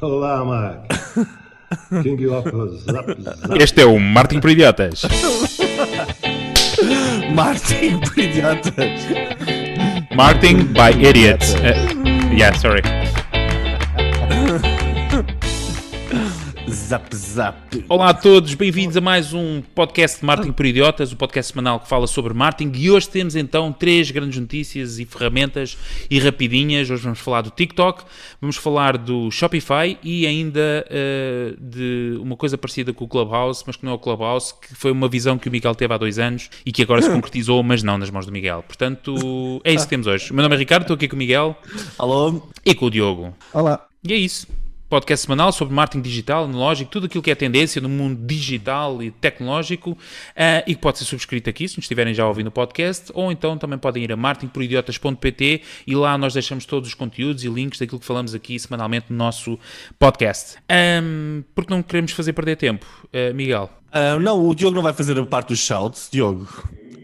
Olá, Mark. King of Zap Zap. Este é o Martin por Idiotas. Martin por idiotas. Martin by Idiots. Uh, yeah, sorry. Zap zap. Olá a todos, bem-vindos a mais um podcast de Martin por Idiotas, o podcast semanal que fala sobre marketing. E hoje temos então três grandes notícias e ferramentas e rapidinhas. Hoje vamos falar do TikTok, vamos falar do Shopify e ainda uh, de uma coisa parecida com o Clubhouse, mas que não é o Clubhouse, que foi uma visão que o Miguel teve há dois anos e que agora se concretizou, mas não nas mãos do Miguel. Portanto, é isso que temos hoje. O meu nome é Ricardo, estou aqui com o Miguel Alô? e com o Diogo. Olá. E é isso. Podcast semanal sobre marketing digital, analógico, tudo aquilo que é tendência no mundo digital e tecnológico eh, e que pode ser subscrito aqui, se nos estiverem já ouvindo o podcast, ou então também podem ir a marketingporidiotas.pt e lá nós deixamos todos os conteúdos e links daquilo que falamos aqui semanalmente no nosso podcast. Ahm, porque não queremos fazer perder tempo. Eh, Miguel. Ah, não, o Diogo não vai fazer a parte dos shouts. Diogo.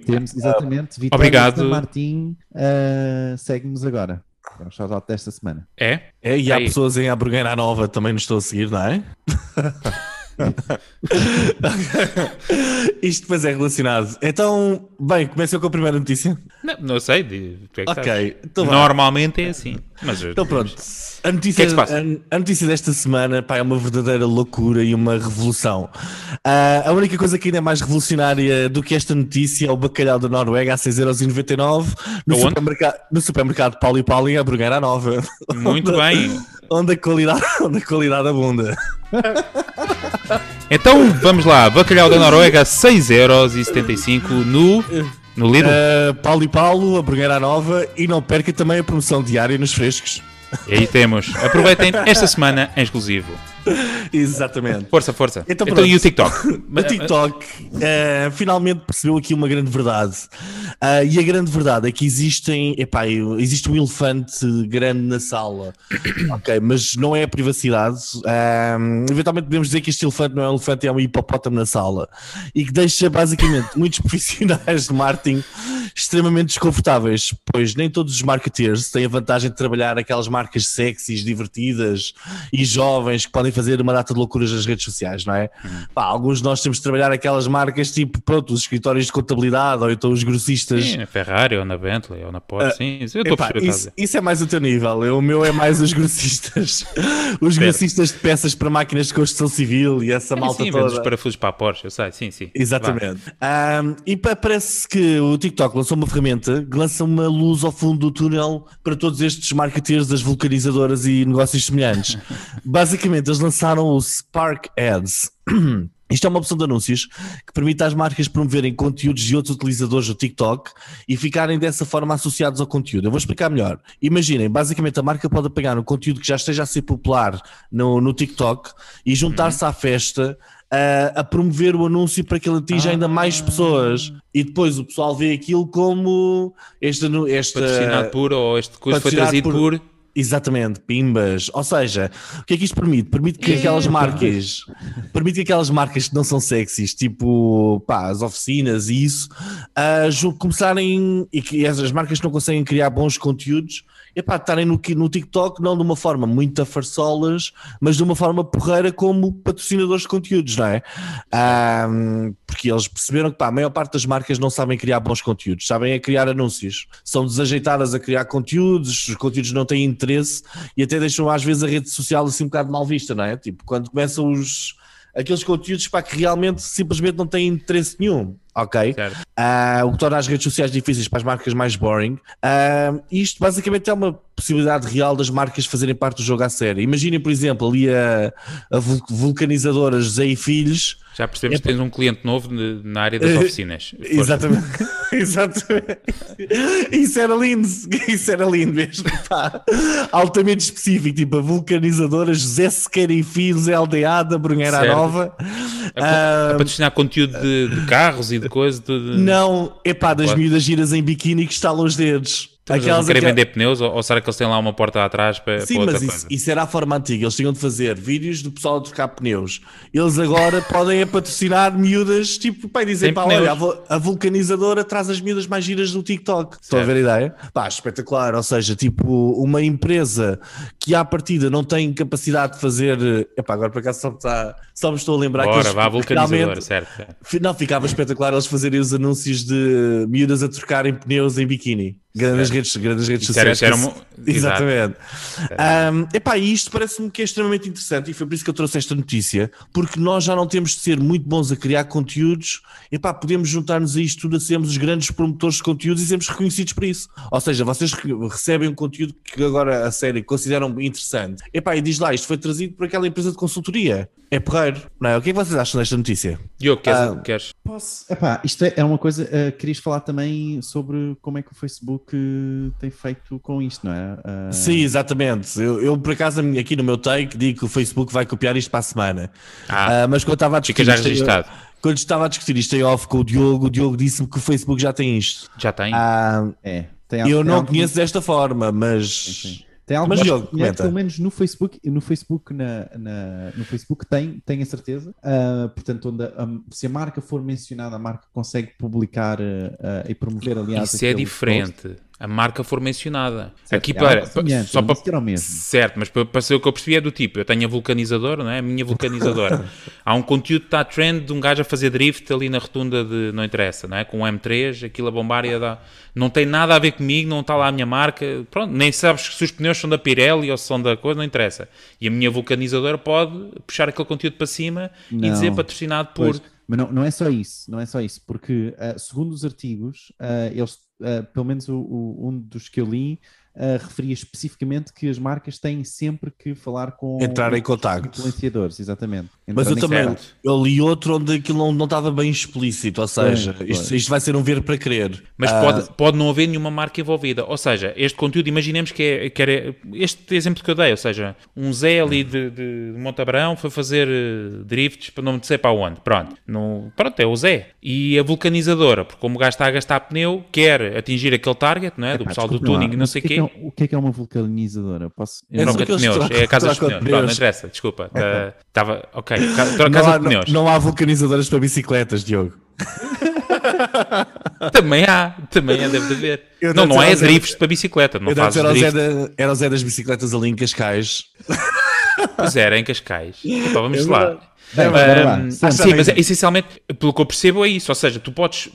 Temos exatamente Vitória Obrigado. Martim uh, segue-nos agora. É um shout-out desta semana. É? É, e há Aí. pessoas em Abrigueira Nova também nos estão a seguir, não é? Isto depois é relacionado. Então, bem, começa com a primeira notícia. Não, não sei. de- tu é que Ok, sabes. então vá. Normalmente é assim. Mas, Então pronto, a O que notícia, é que a, notícia desta semana pá, é uma verdadeira loucura e uma revolução. Ah, a única coisa que ainda é mais revolucionária do que esta notícia é o bacalhau da Noruega a 6,99€ no, supermercado, no supermercado Paulo e Paulo em Abrigueira Nova. Muito bem. Onde a qualidade, onde a qualidade abunda. Então vamos lá, bacalhau da Noruega 6,75€ no, no Lidl. Uh, Paulo e Paulo, a Brugueira Nova e não perca também a promoção diária nos frescos. E aí temos. Aproveitem esta semana em exclusivo. Exatamente. Força, força. Então, Então, e o TikTok? O TikTok uh, finalmente percebeu aqui uma grande verdade. Uh, e a grande verdade é que existem, epá, existe um elefante grande na sala, ok, mas não é a privacidade. Um, eventualmente podemos dizer que este elefante não é um elefante, é um hipopótamo na sala e que deixa basicamente muitos profissionais de marketing extremamente desconfortáveis, pois nem todos os marketeers têm a vantagem de trabalhar aquelas marcas sexys, divertidas e jovens que podem fazer uma data de loucuras nas redes sociais, não é? Pá, alguns de nós temos de trabalhar aquelas marcas tipo, pronto, os escritórios de contabilidade ou então os grossistas. Sim, na Ferrari ou na Bentley ou na Porsche. Sim, eu estou a Epá, isso, isso é mais o teu nível. Eu- O meu é mais os grossistas. os grossistas de peças para máquinas de construção civil e essa malta sim, toda. parafusos para a Porsche, eu sei, sim, sim. Exatamente. Ahm, e pa- parece que o TikTok lançou uma ferramenta que lança uma luz ao fundo do túnel para todos estes marketeers das vulcanizadoras e negócios semelhantes. Basicamente, eles lançaram o Spark Ads. Isto é uma opção de anúncios que permite às marcas promoverem conteúdos de outros utilizadores do TikTok e ficarem dessa forma associados ao conteúdo. Eu vou explicar melhor. Imaginem, basicamente a marca pode pegar um conteúdo que já esteja a ser popular no, no TikTok e juntar-se à festa a, a promover o anúncio para que ele atinja ainda mais pessoas. E depois o pessoal vê aquilo como este, esta, Patrocinado por, ou este curso foi trazido por. Exatamente, pimbas. Ou seja, o que é que isto permite? Permite que aquelas marcas, permite que aquelas marcas que não são sexys, tipo pá, as oficinas e isso, ju- começarem e que as marcas não conseguem criar bons conteúdos, epá, estarem no, no TikTok não de uma forma muito a farsolas, mas de uma forma porreira como patrocinadores de conteúdos, não é? Ah, porque eles perceberam que pá, a maior parte das marcas não sabem criar bons conteúdos, sabem é criar anúncios, são desajeitadas a criar conteúdos, os conteúdos não têm interesse e até deixam às vezes a rede social assim um bocado mal vista, não é? Tipo, quando começam os aqueles conteúdos para que realmente simplesmente não têm interesse nenhum, ok? Ah, o que torna as redes sociais difíceis para as marcas mais boring. Ah, isto basicamente é uma possibilidade real das marcas fazerem parte do jogo à série. Imaginem, por exemplo, ali a, a vul- vulcanizadora José e Filhos. Já percebemos que tens um cliente novo na área das Eh, oficinas. Exatamente. Exatamente. Isso era lindo. Isso era lindo mesmo. pá. Altamente específico. Tipo a vulcanizadora José Sequeira e Filhos LDA da Brunheira Certo. Nova. A, Ah, a patrocinar conteúdo de, de carros e de coisas. De... Não, é pá, das Claro. miúdas giras em biquíni que estalam os dedos. Eles não Aquelas- querem vender pneus ou, ou será que eles têm lá uma porta atrás para, Sim, para mas isso, isso era a forma antiga. Eles tinham de fazer vídeos do pessoal a trocar pneus. Eles agora podem é patrocinar miúdas, tipo, pai, dizer, pá, olha, a, vulcanizadora traz as miúdas mais giras do TikTok. Estão a ver a ideia? Pá, espetacular. Ou seja, tipo, uma empresa que à partida não tem capacidade de fazer. Epá, agora por acaso só me, está, só me estou a lembrar que Bora, eles vá, vulcanizadora, certo. Não, ficava espetacular eles fazerem os anúncios de miúdas a trocarem pneus em biquíni. Grandes redes, grandes redes Isso era- sociais. isso era uma-. Exatamente. Um, epá, e isto parece-me que é extremamente interessante e foi por isso que eu trouxe esta notícia, porque nós já não temos de ser muito bons a criar conteúdos, epá, podemos juntar-nos a isto tudo a sermos os grandes promotores de conteúdos e sermos reconhecidos por isso. Ou seja, vocês re- recebem um conteúdo que agora a série consideram interessante, epá, e diz lá, isto foi trazido por aquela empresa de consultoria. É porreiro, não é? O que é que vocês acham desta notícia? Diogo, queres, Ah, queres? Posso? Epá, isto é, é uma coisa. eh, querias falar também sobre como é que o Facebook eh, tem feito com isto, não é? Ah, Sim, exatamente. Eu, eu, por acaso, aqui no meu take, digo que o Facebook vai copiar isto para a semana. Ah, Ah, mas quando eu estava a fica discutir já isto, registado. quando estava a discutir isto em off com o Diogo, o Diogo disse-me que o Facebook já tem isto. Já tem? Ah, É. Tem eu tem não algum- conheço desta forma, mas. Sim. Tem algo Mas, Diogo, comenta. pelo menos no Facebook, no Facebook, na, na- no Facebook tem, tem a certeza. Ah, portanto, onde a- se a marca for mencionada, a marca consegue publicar ah, e promover, aliás. Isso é diferente. A marca for mencionada. Aqui É para, algo semelhante, só para o. Certo, mas para, para ser o que eu percebi é do tipo, eu tenho a vulcanizadora, não é? A minha vulcanizadora. Há um conteúdo que está trend de um gajo a fazer drift ali na rotunda de, não interessa, não é? Com um M3, aquilo a bombar e a dar... Não tem nada a ver comigo, não está lá a minha marca, pronto, nem sabes se os pneus são da Pirelli ou se são da coisa, não interessa. E a minha vulcanizadora pode puxar aquele conteúdo para cima e Não. dizer patrocinado por... Pois, mas não, não é só isso, não é só isso, porque ah, segundo os artigos, ah, eles, ah, pelo menos o, o- um dos que eu li, ah, referia especificamente que as marcas têm sempre que falar com Entrar em os contacto. influenciadores, exatamente. Mas Entrar eu em também eu li outro onde aquilo não, não estava bem explícito, ou seja, Pois, isto, isto vai ser um ver para crer. Mas Ah, pode, pode não haver nenhuma marca envolvida. Ou seja, este conteúdo, imaginemos que é, que era este exemplo que eu dei, ou seja, um Zé ali de, de Montabrão foi fazer eh, drifts para não me dizer para onde. Pronto. No, pronto, é o Zé. E a vulcanizadora, porque como o gajo está a gastar pneu, quer atingir aquele target, não é? do Epá, pessoal do lá, tuning e não mas sei o quê. É é, o que é que é uma vulcanizadora? Posso... É Troca de pneus, é a casa dos pneus. Pronto, não interessa, desculpa. Tá- Estava, ok, ca- troca- não, casa há, de pneus. não há vulcanizadoras para bicicletas, Diogo. Também há, também há, deve de haver. Não, não é drifts para bicicleta, não fazes Zé, drift. era o Zé das bicicletas ali em Cascais. Pois era, em Cascais. Epá, vamos É lá. Bem, Sam, sim, também- mas essencialmente, pelo que eu percebo, é isso. Ou seja, tu podes,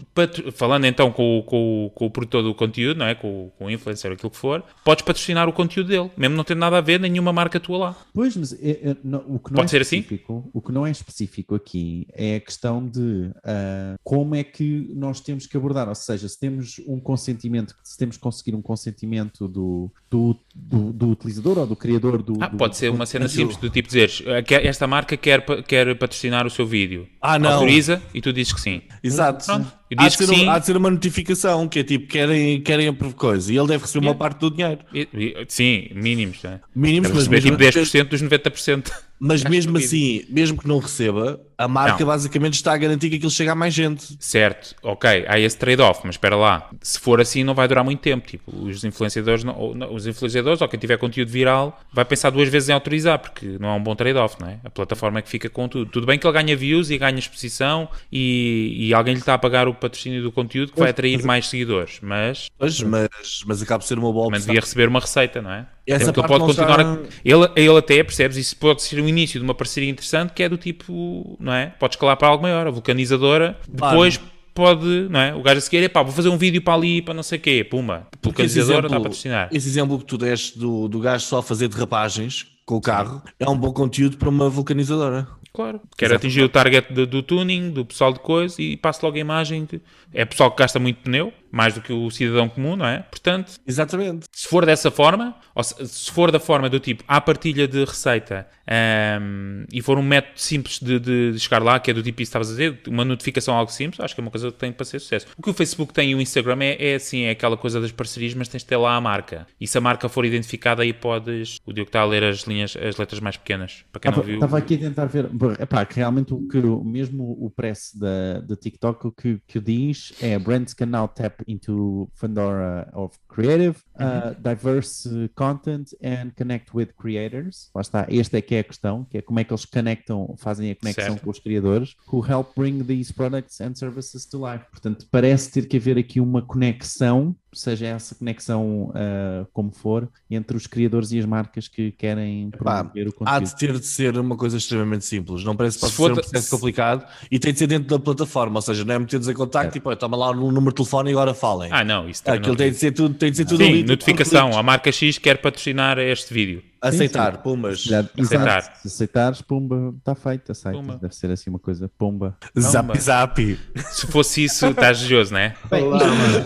falando então com, o- com, com o produtor do conteúdo, não é? com, o- com o influencer, aquilo que for, podes patrocinar o conteúdo dele, mesmo não tendo nada a ver, nenhuma marca tua lá. Pois, mas é- é- não- o que não Pode é ser assim? específico, o que não é específico aqui é a questão de ah, como é que nós temos que abordar, ou seja, se temos um consentimento, se temos que conseguir um consentimento do, do, do, do utilizador ou do criador do. Ah, do- pode ser uma cena simples, do tipo dizeres, "Ah, quer- esta marca quer, pa- quer patrocinar o seu vídeo. Ah, não. Autoriza e tu dizes que sim. Exato. Pronto. E Há de, ser, sim. há de ser uma notificação que é tipo, querem, querem a coisa e ele deve receber uma Yeah. parte do dinheiro. E- e- sim, mínimos, não é? Mínimos, Deve mas receber mesmo, tipo 10% dos 90%. mas mesmo que- assim, mesmo que não receba, a marca Não. basicamente está a garantir que aquilo chega a mais gente. Certo, ok, há esse trade-off, mas espera lá, se for assim não vai durar muito tempo, tipo, os influenciadores, não, ou, não, os influenciadores ou quem tiver conteúdo viral vai pensar duas vezes em autorizar, porque não é um bom trade-off, não é? A plataforma é que fica com tudo. Tudo bem que ele ganha views e ganha exposição e, e alguém lhe está a pagar o patrocínio do conteúdo que vai atrair mais seguidores, mas Pois, mas, mas acaba por ser uma boa opção. devia receber uma receita, não é? Essa ele parte pode não continuar está- a... ele, ele até, percebes, isso pode ser o início de uma parceria interessante que é do tipo, não é? Pode escalar para algo maior, a vulcanizadora, Claro. depois pode, não é? O gajo a seguir, epá, vou fazer um vídeo para ali, para não sei o quê, puma, vulcanizadora está a patrocinar. Esse exemplo que tu deste do, do gajo só fazer derrapagens com o carro é um bom conteúdo para uma vulcanizadora. Claro, quero atingir o target do, do tuning, do pessoal de coisa e passo logo a imagem que é pessoal que gasta muito pneu, mais do que o cidadão comum, não é? Portanto, Exatamente. se for dessa forma, ou se, se for da forma do tipo há partilha de receita ahm, e for um método simples de, de- de chegar lá, que é do tipo isso que estavas a dizer, uma notificação algo simples, acho que é uma coisa que tem para ser sucesso. O que o Facebook tem e o Instagram é, é assim, é aquela coisa das parcerias, mas tens de ter lá a marca. E se a marca for identificada, aí podes. O Diogo está a ler as linhas, as letras mais pequenas, para quem não Estava, viu. estava aqui a tentar ver. Epá, que realmente o que mesmo o press da, da TikTok o que, que diz é brands can now tap tap into Pandora of creative, uh, diverse uh, content and connect with creators. Lá está, esta é que é a questão, que é como é que eles conectam, fazem a conexão Certo. com os criadores, who help bring these products and services to life. Portanto, parece ter que haver aqui uma conexão, seja essa conexão uh, como for, entre os criadores e as marcas que querem promover o Há conteúdo. de ter de ser uma coisa extremamente simples. Não parece que Se pode ser um processo se- complicado e tem de ser dentro da plataforma. Ou seja, não é meter-nos em contacto e pô, toma lá no número de telefone e agora falem. Ah, não, isso também Aquilo não- tem de ser tudo, tem de ser tudo Sim, ali, notificação. A marca X quer patrocinar este vídeo. Aceitar, pumas. Já- Aceitar. Se aceitares, pumba, está feito, aceita. Pumba. Deve ser assim uma coisa, pumba. Zap zap. Se fosse isso, estás desejoso, não é?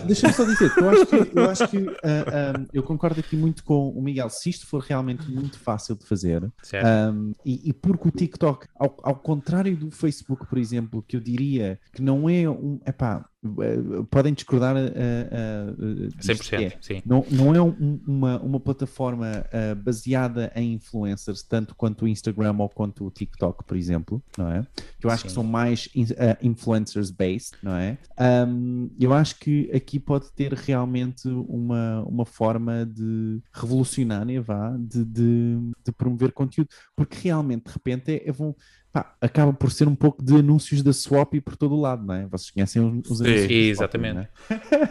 Deixa-me só dizer que eu acho que, eu, acho que, ah, ah, eu concordo aqui muito com o Miguel. Se isto for realmente muito fácil de fazer, um, e, e porque o TikTok, ao, ao contrário do Facebook, por exemplo, que eu diria que não é um. Epá, podem discordar. Uh, uh, 100%, sim. Não, não é um- uma, uma plataforma uh, baseada em influencers, tanto quanto o Instagram ou quanto o TikTok, por exemplo, não é? Que eu acho que Sim. são mais in- uh, influencers-based, não é? Um, eu acho que aqui pode ter realmente uma, uma forma de revolucionária, vá, de, de, de promover conteúdo, porque realmente, de repente, é, é vão- pá, acaba por ser um pouco de anúncios da Swap por todo o lado, não é? Vocês conhecem os, os Sim, anúncios da Swap, exatamente. não é?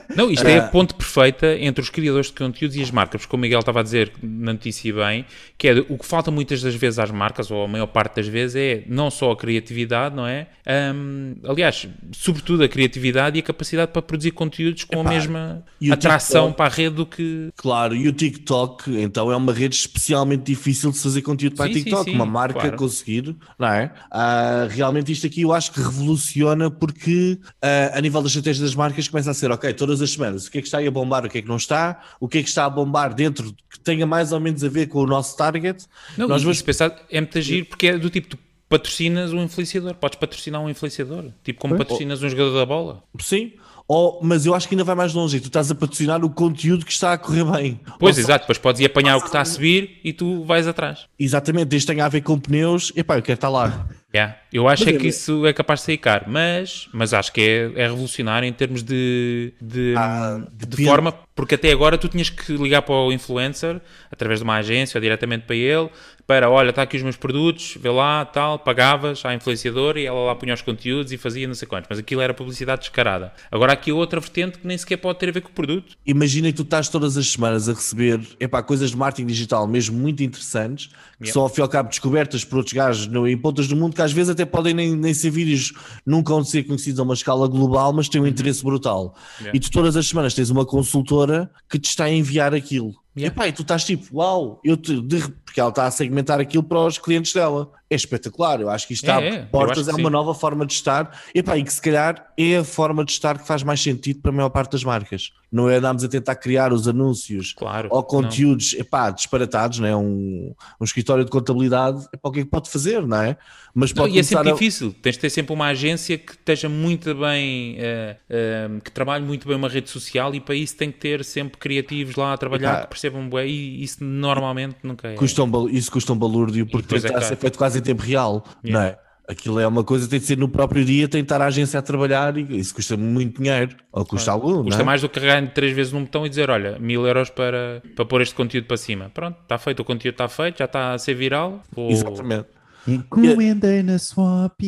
Não, isto é a Ah. ponte perfeita entre os criadores de conteúdos e as marcas, porque como o Miguel estava a dizer na notícia bem, que é o que falta muitas das vezes às marcas, ou a maior parte das vezes, é não só a criatividade, não é? Ahm, aliás, sobretudo a criatividade e a capacidade para produzir conteúdos com a Epá, mesma e o atração TikTok? para a rede do que. Claro, e o TikTok, então, é uma rede especialmente difícil de se fazer conteúdo para Sim, a sim, TikTok. sim, uma marca claro. conseguir, não é? Ah, realmente, isto aqui eu acho que revoluciona porque, ah, a nível da estratégia das marcas, começa a ser, ok, todas as semanas, o que é que está aí a bombar, o que é que não está, o que é que está a bombar dentro que tenha mais ou menos a ver com o nosso target. Não, Nós vamos pensar, é muito agir porque é do tipo, tu patrocinas um influenciador, podes patrocinar um influenciador, tipo como Pois. patrocinas um jogador da bola. Sim, ou, mas eu acho que ainda vai mais longe. Tu estás a patrocinar o conteúdo que está a correr bem. Pois, Ou exato, depois podes ir apanhar o que está a subir e tu vais atrás. Exatamente, desde que tenha a ver com pneus, epá, eu quero estar lá. Yeah. Eu acho é é- que isso é capaz de sair caro, mas, mas acho que é, é revolucionário em termos de, de, Ah, de forma, porque até agora tu tinhas que ligar para o influencer através de uma agência ou diretamente para ele para, olha, está aqui os meus produtos, vê lá, tal, pagavas à influenciadora e ela lá punha os conteúdos e fazia não sei quantos, mas aquilo era publicidade descarada. Agora há aqui outra vertente que nem sequer pode ter a ver com o produto. Imagina que tu estás todas as semanas a receber epá, coisas de marketing digital mesmo muito interessantes, que Yeah. são ao fim e ao cabo descobertas por outros gajos no, em pontas do mundo que às vezes até podem nem, nem ser vídeos, nunca vão ser conhecidos a uma escala global, mas têm um interesse brutal. Uhum. Yeah. E tu todas as semanas tens uma consultora que te está a enviar aquilo. Yeah. Epá, e tu estás tipo, uau, eu te, de- porque ela está a segmentar aquilo para os clientes dela. É espetacular, eu acho que isto É, abre é, portas, é uma sim. nova forma de estar. Epá, e que se calhar é a forma de estar que faz mais sentido para a maior parte das marcas. Não é andarmos a tentar criar os anúncios Claro. ou conteúdos epá, disparatados, não é? Um, um escritório de contabilidade, epá, o que é que pode fazer, não é? Mas Não, e é sempre a- difícil. Tens de ter sempre uma agência que esteja muito bem, eh, eh, que trabalhe muito bem uma rede social e para isso tem que ter sempre criativos lá a trabalhar Epá. que percebam bem e isso normalmente nunca é. Custa um isso custa um balúrdio porque depois é caro. feito quase tempo real, não é? Aquilo é uma coisa que tem de ser no próprio dia, tem de estar a agência a trabalhar e isso custa muito dinheiro, ou custa algum, Custa é? mais do que carregar três vezes num botão e dizer, olha, mil euros para, para pôr este conteúdo para cima. Pronto, está feito, o conteúdo está feito, já está a ser viral. Vou- Exatamente. Encomendei na Swap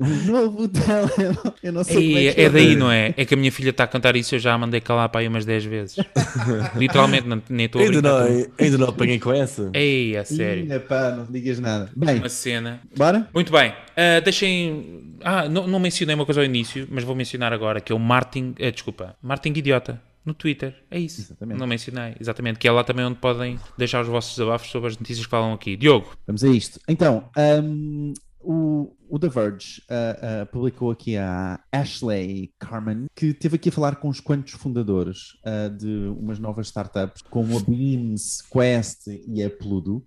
um novo telemóvel. Eu não sei é que é chama. daí, não é? É que a minha filha está a cantar isso, eu já a mandei calar para aí umas 10 vezes. Literalmente, não- nem estou a Ainda não, ainda não apanhei com essa. Ei, a sério. Ih, pá, não digas nada. Bem, Uma cena. bora? Muito bem. Ah, deixem. Ah, não, não mencionei uma coisa ao início, mas vou mencionar agora, que é o Martin. ah, desculpa, Martin Idiota. No Twitter, é isso. Exatamente. Não mencionei, exatamente. Que é lá também onde podem deixar os vossos desabafos sobre as notícias que falam aqui. Diogo, Vamos a isto. Então, um, o, o The Verge uh, uh, publicou aqui a Ashley Carmen, que teve aqui a falar com uns quantos fundadores uh, de umas novas startups, como a Beams, Quest e a Pludo,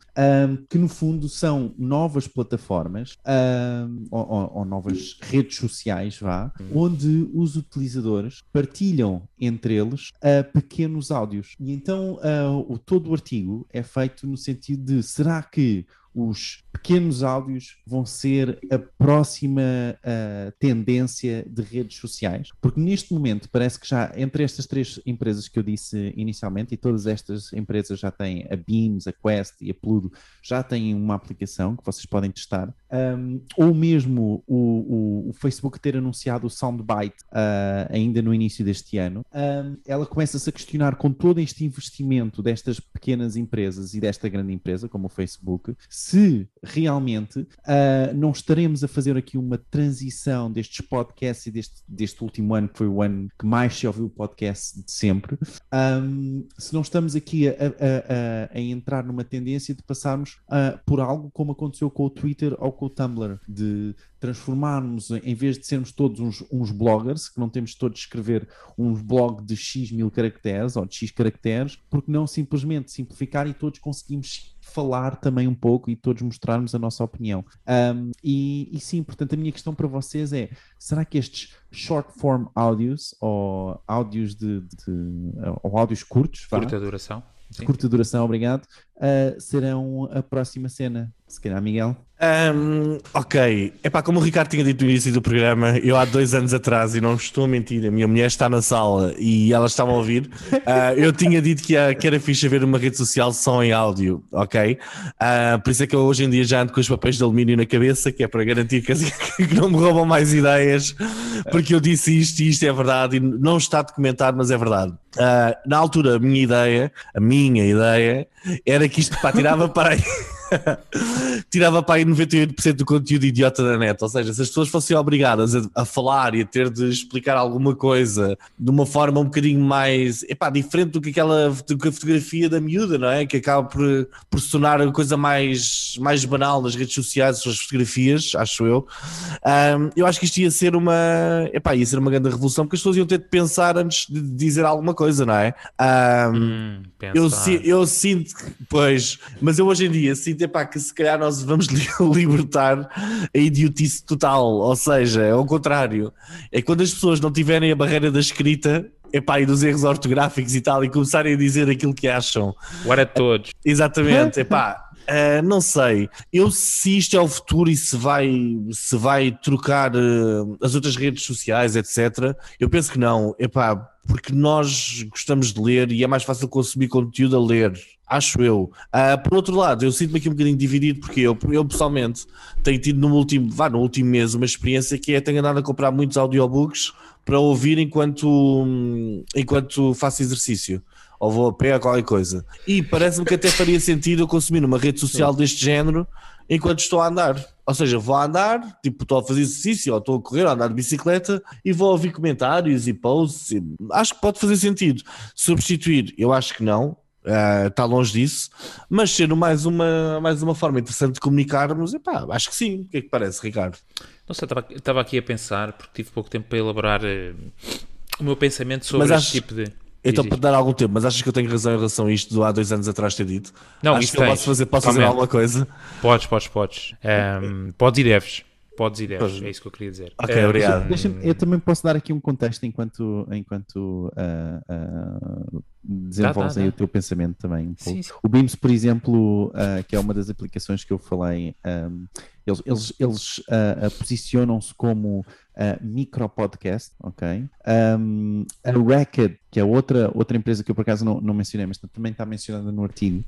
que no fundo são novas plataformas ou, ou- ou novas redes sociais, vá, onde os utilizadores partilham entre eles pequenos áudios. E então o, todo o artigo é feito no sentido de será que os pequenos áudios vão ser a próxima uh, tendência de redes sociais? Porque neste momento parece que já entre estas três empresas que eu disse inicialmente, e todas estas empresas já têm a Beams, a Quest e a Pludo, já têm uma aplicação que vocês podem testar, um, ou mesmo o, o, o, Facebook ter anunciado o Soundbite uh, ainda no início deste ano, um, ela começa-se a questionar com todo este investimento destas pequenas empresas e desta grande empresa, como o Facebook, se realmente uh, não estaremos a fazer aqui uma transição destes podcasts e deste, deste último ano, que foi o ano que mais se ouviu podcast de sempre, um, se não estamos aqui a, a, a, a, entrar numa tendência de passarmos uh, por algo como aconteceu com o Twitter ou com o Tumblr, de transformarmos, em vez de sermos todos uns, uns bloggers, que não temos todos de escrever um blog de X mil caracteres ou de X caracteres, porque não simplesmente simplificar e todos conseguimos falar também um pouco e todos mostrarmos a nossa opinião. Um, e, e, sim, portanto, a minha questão para vocês é: será que estes short form áudios ou áudios de, de, de ou áudios curtos, curta duração, de curta duração, obrigado, uh, serão a próxima cena? Se calhar, Miguel. Um, ok, é pá, como o Ricardo tinha dito no início do programa, eu há dois anos atrás, e não estou a mentir, a minha mulher está na sala e ela estava a ouvir. Uh, eu tinha dito que, ia, que era fixe ver uma rede social só em áudio, ok? Uh, por isso é que eu hoje em dia já ando com os papéis de alumínio na cabeça, que é para garantir que, que não me roubam mais ideias, porque eu disse isto e isto é verdade, e não está documentado, mas é verdade. Uh, na altura, a minha ideia, a minha ideia, era que isto pá, tirava para aí. tirava para aí 98% do conteúdo idiota da net. Ou seja, se as pessoas fossem obrigadas a, a, falar e a ter de explicar alguma coisa de uma forma um bocadinho mais epá, diferente do que aquela do que a fotografia da miúda, não é? Que acaba por, por a coisa mais, mais banal nas redes sociais, as fotografias, acho eu. Um, eu acho que isto ia ser uma epá, ia ser uma grande revolução porque as pessoas iam ter de pensar antes de dizer alguma coisa, não é? Um, hum, eu, eu sinto, pois, mas eu hoje em dia sinto epá, que se calhar nós vamos libertar a idiotice total, ou seja, é o contrário. É quando as pessoas não tiverem a barreira da escrita epá, e dos erros ortográficos e tal, e começarem a dizer aquilo que acham. Agora todos. Exatamente, epá. Uh, não sei, eu se isto é o futuro e se vai, se vai trocar uh, as outras redes sociais, etc. Eu penso que não, epá, porque nós gostamos de ler e é mais fácil consumir conteúdo a ler acho eu. Uh, por outro lado, eu sinto-me aqui um bocadinho dividido porque eu, eu pessoalmente tenho tido no último, vá, no último mês uma experiência que é tenho andado a comprar muitos audiobooks para ouvir enquanto, enquanto faço exercício ou vou a pé a qualquer coisa. E parece-me que até faria sentido eu consumir uma rede social deste género enquanto estou a andar. Ou seja, vou a andar, tipo, estou a fazer exercício, ou estou a correr, ou a andar de bicicleta, e vou ouvir comentários e posts. E acho que pode fazer sentido. Substituir, eu acho que não está ah, uh, longe disso, mas sendo mais uma, mais uma forma interessante de comunicarmos, epá, acho que sim. O que é que parece, Ricardo? Não sei, estava aqui a pensar, porque tive pouco tempo para elaborar uh, o meu pensamento sobre mas este tipo de. Então, para dar algum tempo, mas achas que eu tenho razão em relação a isto do há dois anos atrás ter dito? Não, Acho isso que eu posso fazer, posso fazer alguma coisa? Podes, podes, podes. Um, podes e deves. Podes e deves, é isso que eu queria dizer. Ok, uh, obrigado. Deixa, deixa eu também posso dar aqui um contexto enquanto, enquanto uh, uh, desenvolves aí o teu pensamento também. Um sim, sim. O Beams, por exemplo, uh, que é uma das aplicações que eu falei, um, eles, eles, eles uh, posicionam-se como uh, micro podcast, ok? Um, a Racket, que é outra, outra empresa que eu por acaso não, não mencionei, mas também está mencionada no artigo,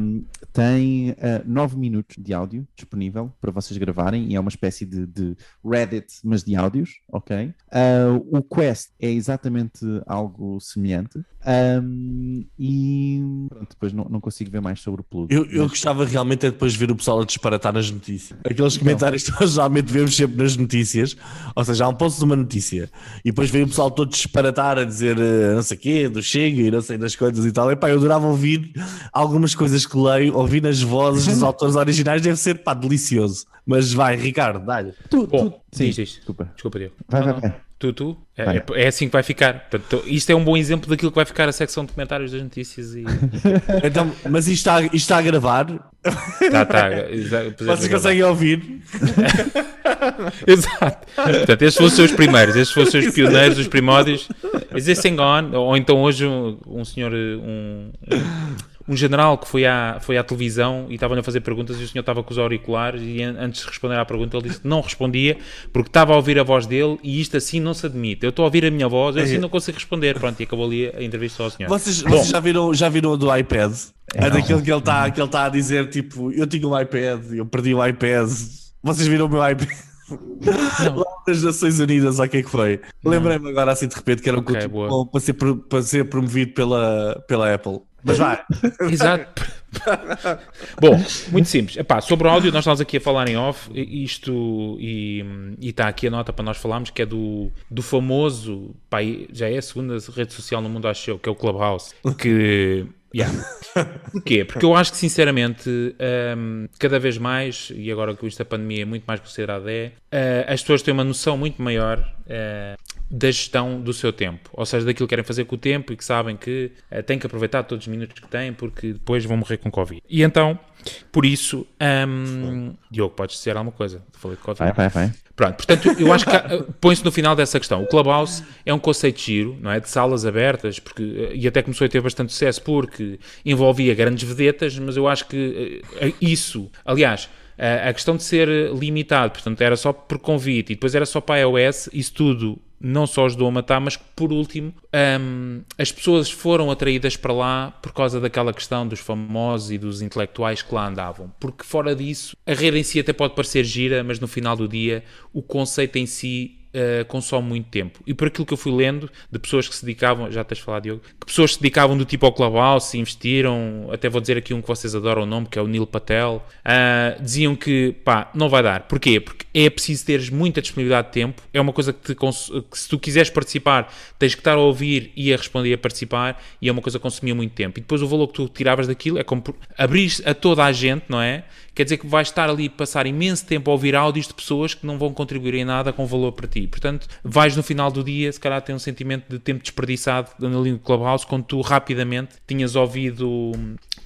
um, tem uh, 9 minutos de áudio disponível para vocês gravarem e é uma espécie de, de Reddit, mas de áudios, ok? Uh, o Quest é exatamente algo semelhante. Um, e pronto, depois não, não, consigo ver mais sobre o Pluto. Eu, eu mas... gostava realmente é depois de ver o pessoal a disparatar nas notícias. Aqueles comentários que nós geralmente vemos sempre nas notícias, ou seja, há um posto de uma notícia e depois vem o pessoal todo disparatar a dizer uh, não sei o quê, do Chega e não sei das coisas e tal. Epá, eu adorava ouvir algumas coisas que leio, ouvir nas vozes dos autores originais, deve ser pá, delicioso. Mas vai, Ricardo, dá-lhe. Tu, tu, sim, diz, diz. Desculpa. Desculpa, Diego. Vai, vai, vai. Tu, tu, é, é, é, assim que vai ficar. Portanto, isto é um bom exemplo daquilo que vai ficar a secção de comentários das notícias. E... então, mas isto está, isto está a gravar? Tá, tá. Vocês conseguem ouvir? Exato. Portanto, estes foram os primeiros, estes foram os pioneiros, os primórdios. Is this thing on? Ou então hoje um, um senhor, um, um general que foi à, foi à televisão e estavam a fazer perguntas e o senhor estava com os auriculares e an- antes de responder à pergunta ele disse que não respondia porque estava a ouvir a voz dele e isto assim não se admite. Eu estou a ouvir a minha voz, eu assim não consigo responder. Pronto, e acabou ali a entrevista ao senhor. Vocês, vocês já, viram, já viram o do iPad? É, daquele que ele está que ele tá a dizer tipo, eu tinha um iPad, eu perdi o iPad. Vocês viram o meu iPad? Lá das Nações Unidas, ou o que é que foi? Lembrei-me agora assim de repente que era um Ok, conteúdo boa. bom para ser, para ser promovido pela, pela Apple. Mas vai. Exato. Bom, muito simples. Epá, sobre o áudio, nós estamos aqui a falar em off, isto, e está aqui a nota para nós falarmos, que é do, do famoso, pá, já é a segunda rede social no mundo, acho eu, que é o Clubhouse, que... Yeah. Porquê? Porque eu acho que, sinceramente, hum, cada vez mais, e agora com isto a pandemia é muito mais considerada é, eh, as pessoas têm uma noção muito maior eh, da gestão do seu tempo. Ou seja, daquilo que querem fazer com o tempo e que sabem que eh, têm que aproveitar todos os minutos que têm porque depois vão morrer com Covid. E então, por isso, hum, Diogo, podes dizer alguma coisa? Falei de Covid. Vai, vai, vai. Pronto, portanto, eu acho que uh, põe-se no final dessa questão. O Clubhouse é um conceito giro, não é? De salas abertas, porque, uh, e até começou a ter bastante sucesso porque envolvia grandes vedetas, mas eu acho que uh, isso, aliás, uh, a questão de ser limitado, portanto, era só por convite e depois era só para iOS, isso tudo não só ajudou a matar, mas que, por último, hum, as pessoas foram atraídas para lá por causa daquela questão dos famosos e dos intelectuais que lá andavam. Porque fora disso, a rede em si até pode parecer gira, mas no final do dia, o conceito em si uh, consome muito tempo. E por aquilo que eu fui lendo, de pessoas que se dedicavam, já tens falado, Diogo, que pessoas se dedicavam do tipo ao Clubhouse, investiram, até vou dizer aqui um que vocês adoram o nome, que é o Neil Patel, uh, diziam que, pá, não vai dar. Porquê? Porque é preciso teres muita disponibilidade de tempo, é uma coisa que, te que se tu quiseres participar, tens que estar a ouvir e a responder e a participar, e é uma coisa que consumia muito tempo. E depois o valor que tu tiravas daquilo é como abrir a toda a gente, não é? Quer dizer que vais estar ali passar imenso tempo a ouvir áudios de pessoas que não vão contribuir em nada com valor para ti. Portanto, vais no final do dia, se calhar, ter um sentimento de tempo desperdiçado ali no Clubhouse, quando tu rapidamente tinhas ouvido,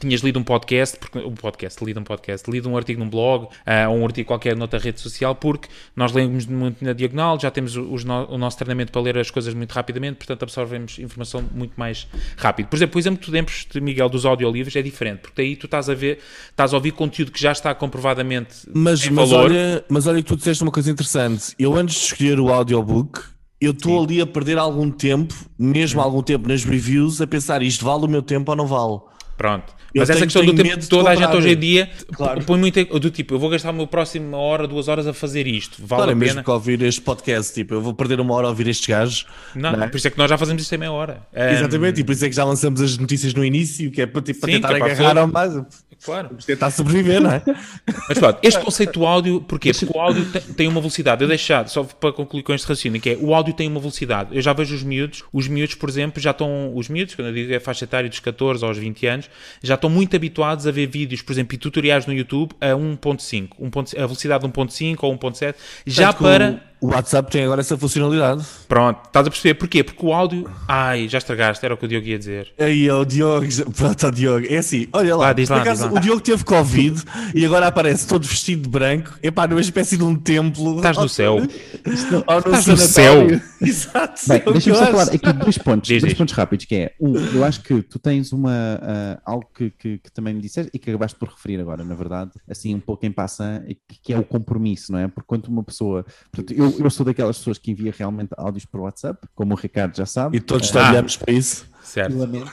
tinhas lido um podcast, porque, um podcast, lido um podcast, lido um artigo num blog, ah, ou um artigo qualquer noutra rede social, porque nós lemos muito na diagonal, já temos os no- o nosso treinamento para ler as coisas muito rapidamente, portanto absorvemos informação muito mais rápido. Por exemplo, o exemplo que tu demos, de Miguel, dos audiolivros é diferente, porque aí tu estás a ver, estás a ouvir conteúdo que já está comprovadamente Mas, em mas, valor. olha, mas olha que tu disseste uma coisa interessante. Eu antes de escolher o audiobook, eu estou ali a perder algum tempo, mesmo algum tempo nas reviews, a pensar isto vale o meu tempo ou não vale. Pronto. Eu Mas essa tenho- questão do tempo, toda a gente hoje em dia Claro. põe muito do tipo, eu vou gastar o meu próximo uma hora, duas horas a fazer isto. Vale Claro, a mesmo pena? que ouvir este podcast, tipo, eu vou perder uma hora a ouvir estes gajos. Não, não é? por isso é que nós já fazemos isto em meia hora. Exatamente, e por isso é que já lançamos as notícias no início, que é para, tipo, para Sim, tentar é para agarrar ao mais. Claro. Vamos tentar sobreviver, não é? Mas pronto, este conceito do áudio, porquê? Porque o áudio tem, tem uma velocidade. Eu deixo já, só para concluir com este raciocínio, que é o áudio tem uma velocidade. Eu já vejo os miúdos, os miúdos, por exemplo, já estão, os miúdos, quando eu digo é faixa etária dos 14 aos 20 anos, já estão muito habituados a ver vídeos, por exemplo, e tutoriais no YouTube a 1.5, 1.5, a velocidade de 1.5 ou 1.7, já Tanto para... O, WhatsApp tem agora essa funcionalidade. Pronto, estás a perceber? Porquê? Porque o áudio... Ai, já estragaste, era o que o Diogo ia dizer. Aí, o Diogo, pronto, o Diogo, é assim, olha lá, Vá, diz lá, acaso, diz lá. o Diogo teve Covid e agora aparece todo vestido de branco, epá, numa espécie de um templo. Estás no céu. Estás no sanatório. Exato. Deixa-me só falar aqui dois pontos, Diz, dois diz. pontos rápidos, que é, um, eu acho que tu tens uma, ah, algo que, que, que também me disseste e que acabaste por referir agora, na verdade, assim um pouco em passant, e que, que é o compromisso, não é? Porque quando uma pessoa, portanto, eu, eu sou daquelas pessoas que envia realmente áudios por WhatsApp, como o Ricardo já sabe. E todos Ah. olhamos para isso. Certo. Lamento.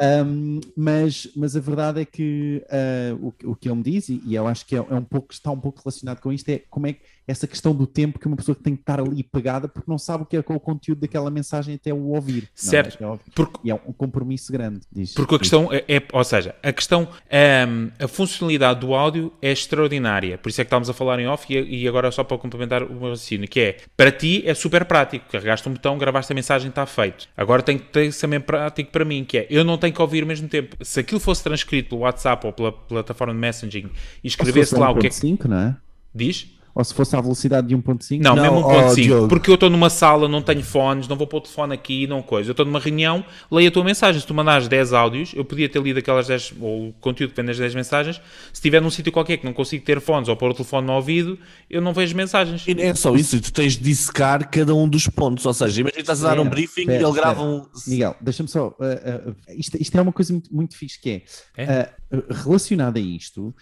Um, mas, mas a verdade é que ah, o, que- o que ele me diz, e, e eu acho que é, é um pouco, está um pouco relacionado com isto, é como é que essa questão do tempo que uma pessoa tem que estar ali pegada porque não sabe o que é, é o conteúdo daquela mensagem até o ouvir. não é? Certo. Ouvir. Porque E é um compromisso grande. Diz, Porque a diz. questão é, é- ou seja, a questão, ehm, a funcionalidade do áudio é extraordinária. Por isso é que estávamos a falar em off e, e agora só para complementar o meu raciocínio, que é, para ti é super prático. Carregaste um botão, gravaste a mensagem, está feito. Agora tem que ter também prático para mim, que é, eu não tenho que ouvir ao mesmo tempo. Se aquilo fosse transcrito pelo WhatsApp ou pela plataforma de messaging e escrevesse lá o que é que 1.5, não é? diz, Ou se fosse à velocidade de 1.5? Não, Não, mesmo ó, 1.5. Diogo. porque eu estou numa sala, não tenho fones, não vou pôr o telefone aqui, não coisa. Eu estou numa reunião, leio a tua mensagem. Se tu mandares 10 áudios, eu podia ter lido aquelas 10, ou o conteúdo que vem das 10 mensagens. Se estiver num sítio qualquer que não consigo ter fones ou pôr o telefone no ouvido, eu não vejo mensagens. E é só isso, tu tens de dissecar cada um dos pontos. Ou seja, imagina que estás a dar um briefing espera, e ele grava um. Miguel, deixa-me só. uh, uh, isto, isto é uma coisa muito, muito fixe que é, É? uh, uh, relacionada a isto.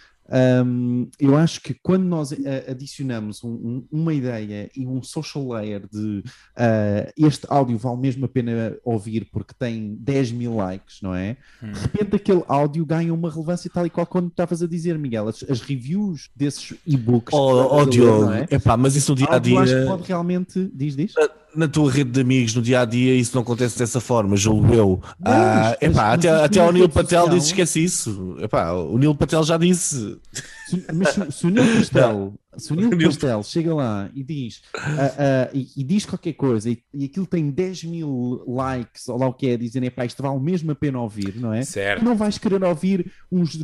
Um, eu acho que quando nós uh, adicionamos um- um- uma ideia e um social layer de uh, este áudio vale mesmo a pena ouvir porque tem 10 mil likes, não é? De repente aquele áudio ganha uma relevância tal e qual quando estavas a dizer, Miguel. As, as reviews desses e-books. Oh, oh Diogo, é? epá, mas isso no dia a Áudio acho que dia, pode realmente. Diz, diz. Na tua rede de amigos, no dia a dia, isso não acontece dessa forma, julgo eu. Ah, epá, mas até, até o Neil Patel social- disse esquece isso. Epá, o Neil Patel já disse. Se- mas se, se o Neil Pastel, se o Neil Pastel chega lá e diz, ah, ah, e, e diz qualquer coisa e, e aquilo tem 10 mil likes, ou lá o que é, dizendo, pá, isto vale mesmo a pena ouvir, não é? Certo. Não vais querer ouvir uns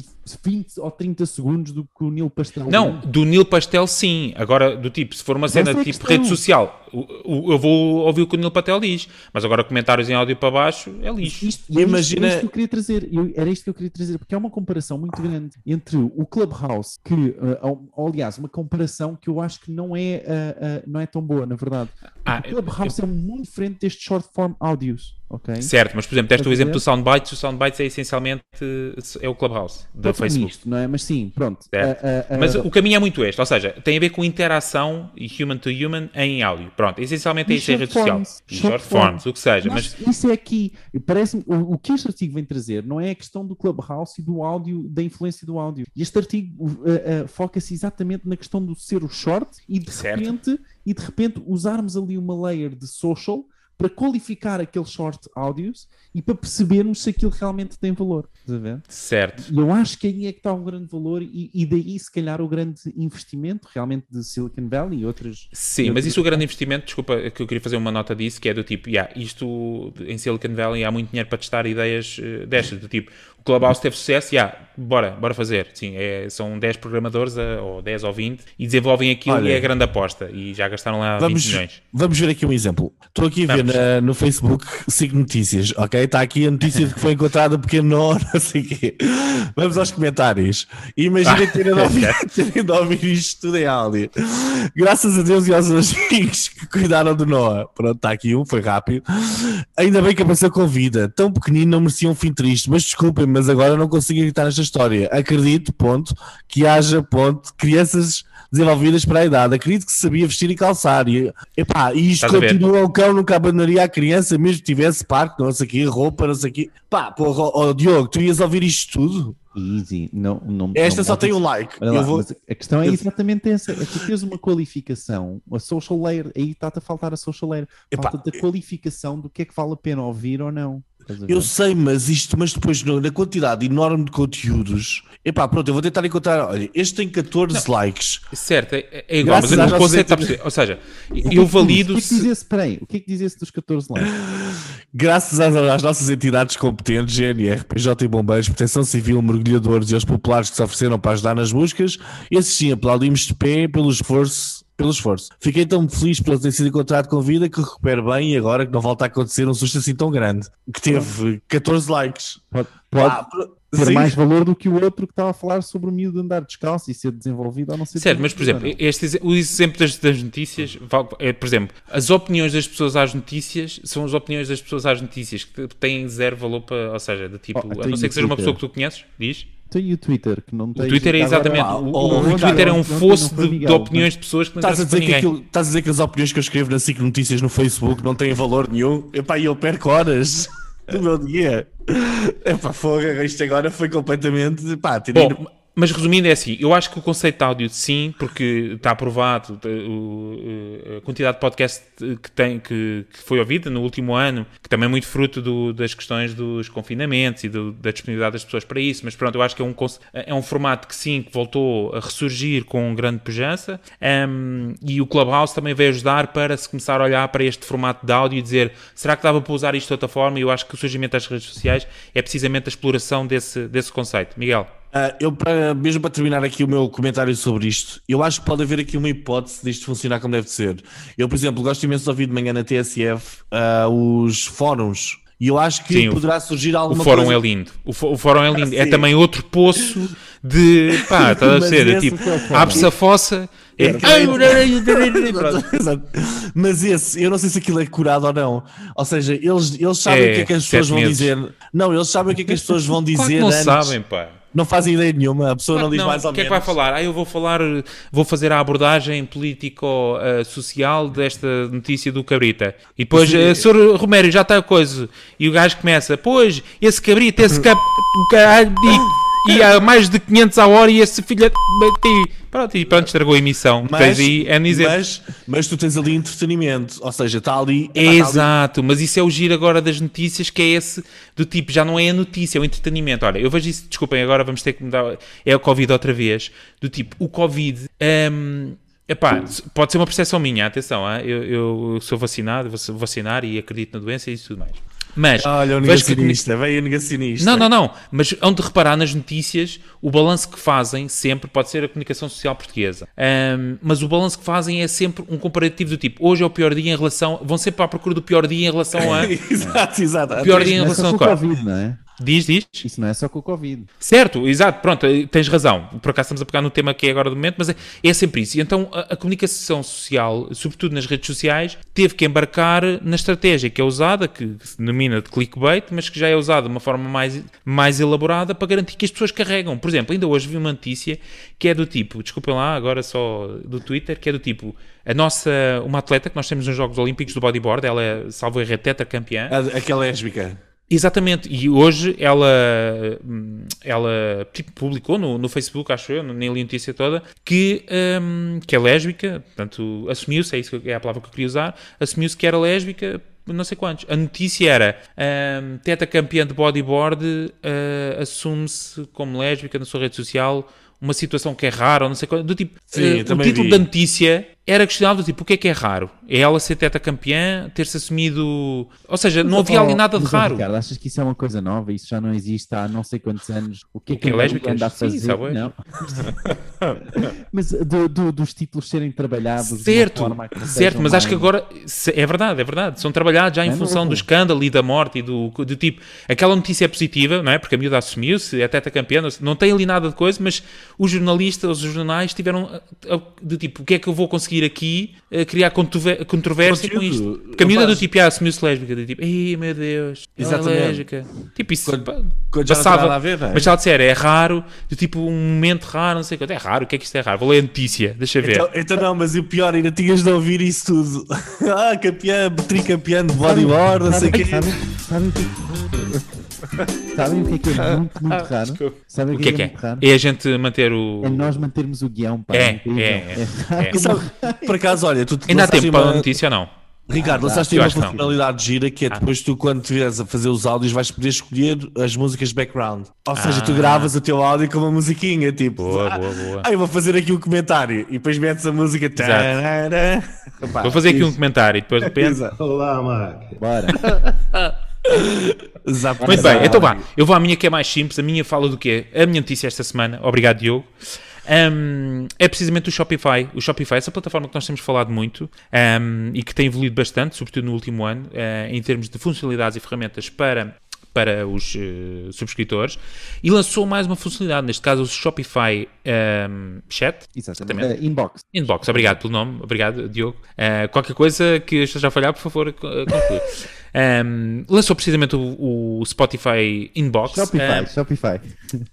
20 ou 30 segundos do que o Neil Pastel Não, do Neil Pastel sim. Agora, do tipo, se for uma cena é tipo questão. rede social, o- eu vou ouvir o que o Neil Patel diz. Mas agora comentários em áudio para baixo é lixo. Isto, isto- Imagina- era isto que eu queria trazer, eu- era isto que eu queria trazer, porque é uma comparação muito grande entre o Clubhouse, que, ou- aliás, uma comparação que eu acho que não é, ah, ah, não é tão boa, na verdade. Ah, o Clubhouse é muito diferente destes short form áudios, ok? Certo, mas por exemplo, deste o exemplo do Soundbites. O Soundbites é essencialmente é o Clubhouse da Facebook. nisto, não é? Mas sim, pronto. Mas o caminho é muito este, ou seja, tem a ver com interação e human to human em áudio. Pronto, essencialmente é isso em short rede social. short short forms, o que seja. Mas Mas isso é aqui, parece-me, o, o que este artigo vem trazer não é a questão do Clubhouse e do áudio, da influência do áudio. Este artigo uh, uh, foca-se exatamente na questão do ser o short e de Certo. repente e de repente usarmos ali uma layer de social para qualificar aqueles short áudios e para percebermos se aquilo realmente tem valor. Certo. E eu acho que aí é que está o grande valor e, e daí se calhar o grande investimento realmente de Silicon Valley e outras Sim, mas isso o grande investimento, desculpa, que eu queria fazer uma nota disso, que é do tipo, yeah, isto em Silicon Valley há muito dinheiro para testar ideias eh, destas, do tipo, o Clubhouse teve sucesso, yeah, bora, bora fazer. Sim, é, são 10 programadores, ou 10 ou 20, e desenvolvem aquilo Olha, e é a grande aposta, e já gastaram lá Vamos, 20 milhões. vamos ver aqui um exemplo. Estou aqui a ver na- no Facebook SIG Notícias, ok? Está aqui a notícia de que foi encontrado um pequeno nó, não sei o quê. Vamos aos comentários. Imaginem terem de, ouvir, terem de ouvir isto tudo em áudio. Graças a Deus e aos amigos que cuidaram do Noah. Pronto, está aqui um, foi rápido. Ainda bem que apareceu com vida. Tão pequenino não merecia um fim triste. Mas desculpem, mas agora não consigo acreditar nesta história. Acredito, ponto, que haja, ponto, crianças desenvolvidas para a idade. Acredito que se sabia vestir e calçar. E, epá, e isto Estás a continua, o cão nunca abandonaria a criança, mesmo que tivesse parque, não sei o quê, roupa, não sei o quê. Pá, porra, ó, Diogo, tu ias ouvir isto tudo? easy. Não, não, Esta não só tem um like. Lá, vou... a questão é exatamente essa: é tu tens uma qualificação, a social layer, aí está-te a faltar a social layer, Epá, falta da qualificação do que é que vale a pena ouvir ou não. Eu sei, mas isto, mas depois na quantidade enorme de conteúdos. Epá, pronto, eu vou tentar encontrar. Olha, este tem 14 likes. Certo, é, é igual, Graças mas o conceito está perceber. Ou seja, O que é que eu diz? valido O que é que diz esse, peraí, o que é que diz esse dos 14 likes? Graças às, às nossas entidades competentes, GNR, PJ e Bombeiros, Proteção Civil, Mergulhadores e aos populares que se ofereceram para ajudar nas buscas, esses sim aplaudimos de pé pelo esforço. Pelo esforço. Fiquei tão feliz por ele ter sido encontrado com vida que recupero bem e agora que não volta a acontecer um susto assim tão grande. Que teve 14 likes. Pode, pode Ah, ter sim. mais valor do que o outro que estava a falar sobre o miúdo andar descalço e ser desenvolvido ou não ser Certo, mas por exemplo, este, o exemplo das, das notícias, é, por exemplo, as opiniões das pessoas às notícias são as opiniões das pessoas às notícias que têm zero valor para, ou seja, de tipo, Oh, a não ser que seja uma pessoa que tu conheces, diz? Tem o Twitter, que não tem. O Twitter é exatamente, o, oh, o Ricardo, Twitter é um fosso de, de opiniões de pessoas que não Estás a, dizer que aquilo, estás a dizer que as opiniões que eu escrevo na SIC Notícias no Facebook não têm valor nenhum? Epá, e eu perco horas do meu dia. Epá, foga, isto agora foi completamente. Pá, tirei- Bom, mas resumindo é assim, eu acho que o conceito de áudio sim, porque está aprovado o- a quantidade de podcast que, tem, que, que foi ouvida no último ano, que também é muito fruto do- das questões dos confinamentos e do- da disponibilidade das pessoas para isso, mas pronto, eu acho que é um, é um formato que sim, que voltou a ressurgir com grande pujança um, e o Clubhouse também veio ajudar para se começar a olhar para este formato de áudio e dizer, será que dava para usar isto de outra forma? E eu acho que o surgimento das redes sociais é precisamente a exploração desse, desse conceito. Miguel? Ah, eu, para, mesmo para terminar aqui o meu comentário sobre isto, eu acho que pode haver aqui uma hipótese disto funcionar como deve ser. Eu, por exemplo, gosto imenso de ouvir de manhã na TSF ah, os fóruns. E eu acho que Sim, o- poderá surgir O alguma fórum coisa. é lindo. O, o fórum é lindo. É Sim. também outro poço de. Pá, estás a ser? É tipo, o abre-se a fossa. É, É. Mas esse, eu não sei se aquilo é curado ou não. Ou seja, eles, eles sabem É, o que é que as sete pessoas vão meses. dizer. Não, eles sabem o que é que as pessoas vão dizer Claro não antes. sabem, pá. Não fazem ideia nenhuma. A pessoa Claro não diz mais ou O que é que menos. vai falar? Ah, eu vou falar, vou fazer a abordagem político-social desta notícia do Cabrita. E depois, Sim. eh, Sr. Romério, já está a coisa. E o gajo começa, pois, esse Cabrita, esse cap... o caralho, e, há mais de 500 a hora e esse filho... de- Pronto, e pronto, estragou a emissão. Tens aí, é mas, mas tu tens ali entretenimento. Ou seja, está ali. É está ali- Exato, mas isso é o giro agora das notícias, que é esse do tipo, já não é a notícia, é o entretenimento. Olha, eu vejo isso, desculpem, agora vamos ter que mudar, é o Covid outra vez, do tipo, o Covid, hum, epá, pode ser uma percepção minha, atenção, eu, eu sou vacinado, vou vacinar e acredito na doença e isso tudo mais. Mas, Olha, o vejo que negacionista. Veio o negacionista. não, não, não. Mas hão de reparar nas notícias o balanço que fazem sempre pode ser a comunicação social portuguesa. Ahm, mas o balanço que fazem é sempre um comparativo do tipo hoje é o pior dia em relação. Vão sempre à procura do pior dia em relação a. exato, exato. Pior dia em é relação a o? Covid, não é? Diz, diz. Isso não é só com o Covid. Certo, exato, pronto, tens razão. Por acaso estamos a pegar no tema que é agora do momento, mas é, é sempre isso. E então a, a comunicação social, sobretudo nas redes sociais, teve que embarcar na estratégia que é usada, que se denomina de clickbait, mas que já é usada de uma forma mais, mais elaborada para garantir que as pessoas carregam. Por exemplo, ainda hoje vi uma notícia que é do tipo, desculpem lá, agora só do Twitter, que é do tipo, a nossa, uma atleta que nós temos nos Jogos Olímpicos do bodyboard, ela é, salvo erro, é tetracampeã. Aquela lésbica. Exatamente, e hoje ela, hum, ela tipo, publicou no, no Facebook, acho eu, nem li a notícia toda, que, hum, que é lésbica, portanto, assumiu-se, é isso que é a palavra que eu queria usar, assumiu-se que era lésbica, não sei quantos. A notícia era, hum, teta campeã de bodyboard uh, assume-se como lésbica na sua rede social, uma situação que é rara, ou não sei quanto, do tipo, Sim, eu o título vi. da notícia era questionável, do tipo, o que é que é raro? É ela ser teta campeã, ter-se assumido, ou seja, não havia ali Oh, nada de raro. Ricardo, achas que isso é uma coisa nova? Isso já não existe há não sei quantos anos. O que é que é a lésbicas? anda a Sim, fazer? sabe? não. mas do- do- dos títulos serem trabalhados de Certo, certo, mas acho que mais- agora é verdade, é verdade. São trabalhados já em É função do escândalo e da morte e do, do tipo. Aquela notícia é positiva, não é? Porque a miúda assumiu-se, é teta campeã, não- tem ali nada de coisa, mas os jornalistas, os jornais tiveram ah, do tipo, o que é que eu vou conseguir aqui a criar controvérsia com isto? Porque a miúda do tipo, ah, assumiu-se lésbica, do tipo, ai meu Deus, ela é Exatamente. lésbica. Tipo, isso Quando- quando já passava. ver, é? Mas se ela disser, é raro, do tipo, um momento raro, não sei o que, é raro, o que é que isto é raro? Vou ler a notícia, deixa ver. Então, então não, mas o pior, ainda tinhas de ouvir isso tudo. ah, campeã, tricampeã de bodyboard, não sei o que é que- sabem o que é que é muito, muito raro? Sabem O que é que é? muito raro? É a gente manter o. É nós mantermos o guião, pá. É, é, é, é. Sabe, por acaso, olha, tu Ainda há lançaste tempo para a uma- notícia ou não? Ricardo, lançaste Eu uma funcionalidade gira que é depois tu, quando estiveres a fazer os áudios, vais poder escolher as músicas de background. Ou seja, tu Ah. gravas o teu áudio com uma musiquinha, tipo, Boa, ah, boa, boa. ah, eu vou fazer aqui um comentário e depois metes a música. tarará. Vou fazer aqui um comentário e depois de repente. Exato. Olá, Mark. Bora. Exato. Muito bem, então vá. Eu vou à minha que é mais simples. A minha fala do quê? A minha notícia esta semana. Obrigado, Diogo. Um, é precisamente o Shopify. O Shopify, essa plataforma que nós temos falado muito um, e que tem evoluído bastante, sobretudo no último ano, uh, em termos de funcionalidades e ferramentas para, para os uh, subscritores, e lançou mais uma funcionalidade, neste caso o Shopify um, Chat. Exatamente. Uh, inbox. Inbox, obrigado pelo nome, obrigado, Diogo. Uh, qualquer coisa que esteja a falhar, por favor, co- conclui. Um, lançou precisamente o, o Spotify Inbox. Shopify, Um, Shopify.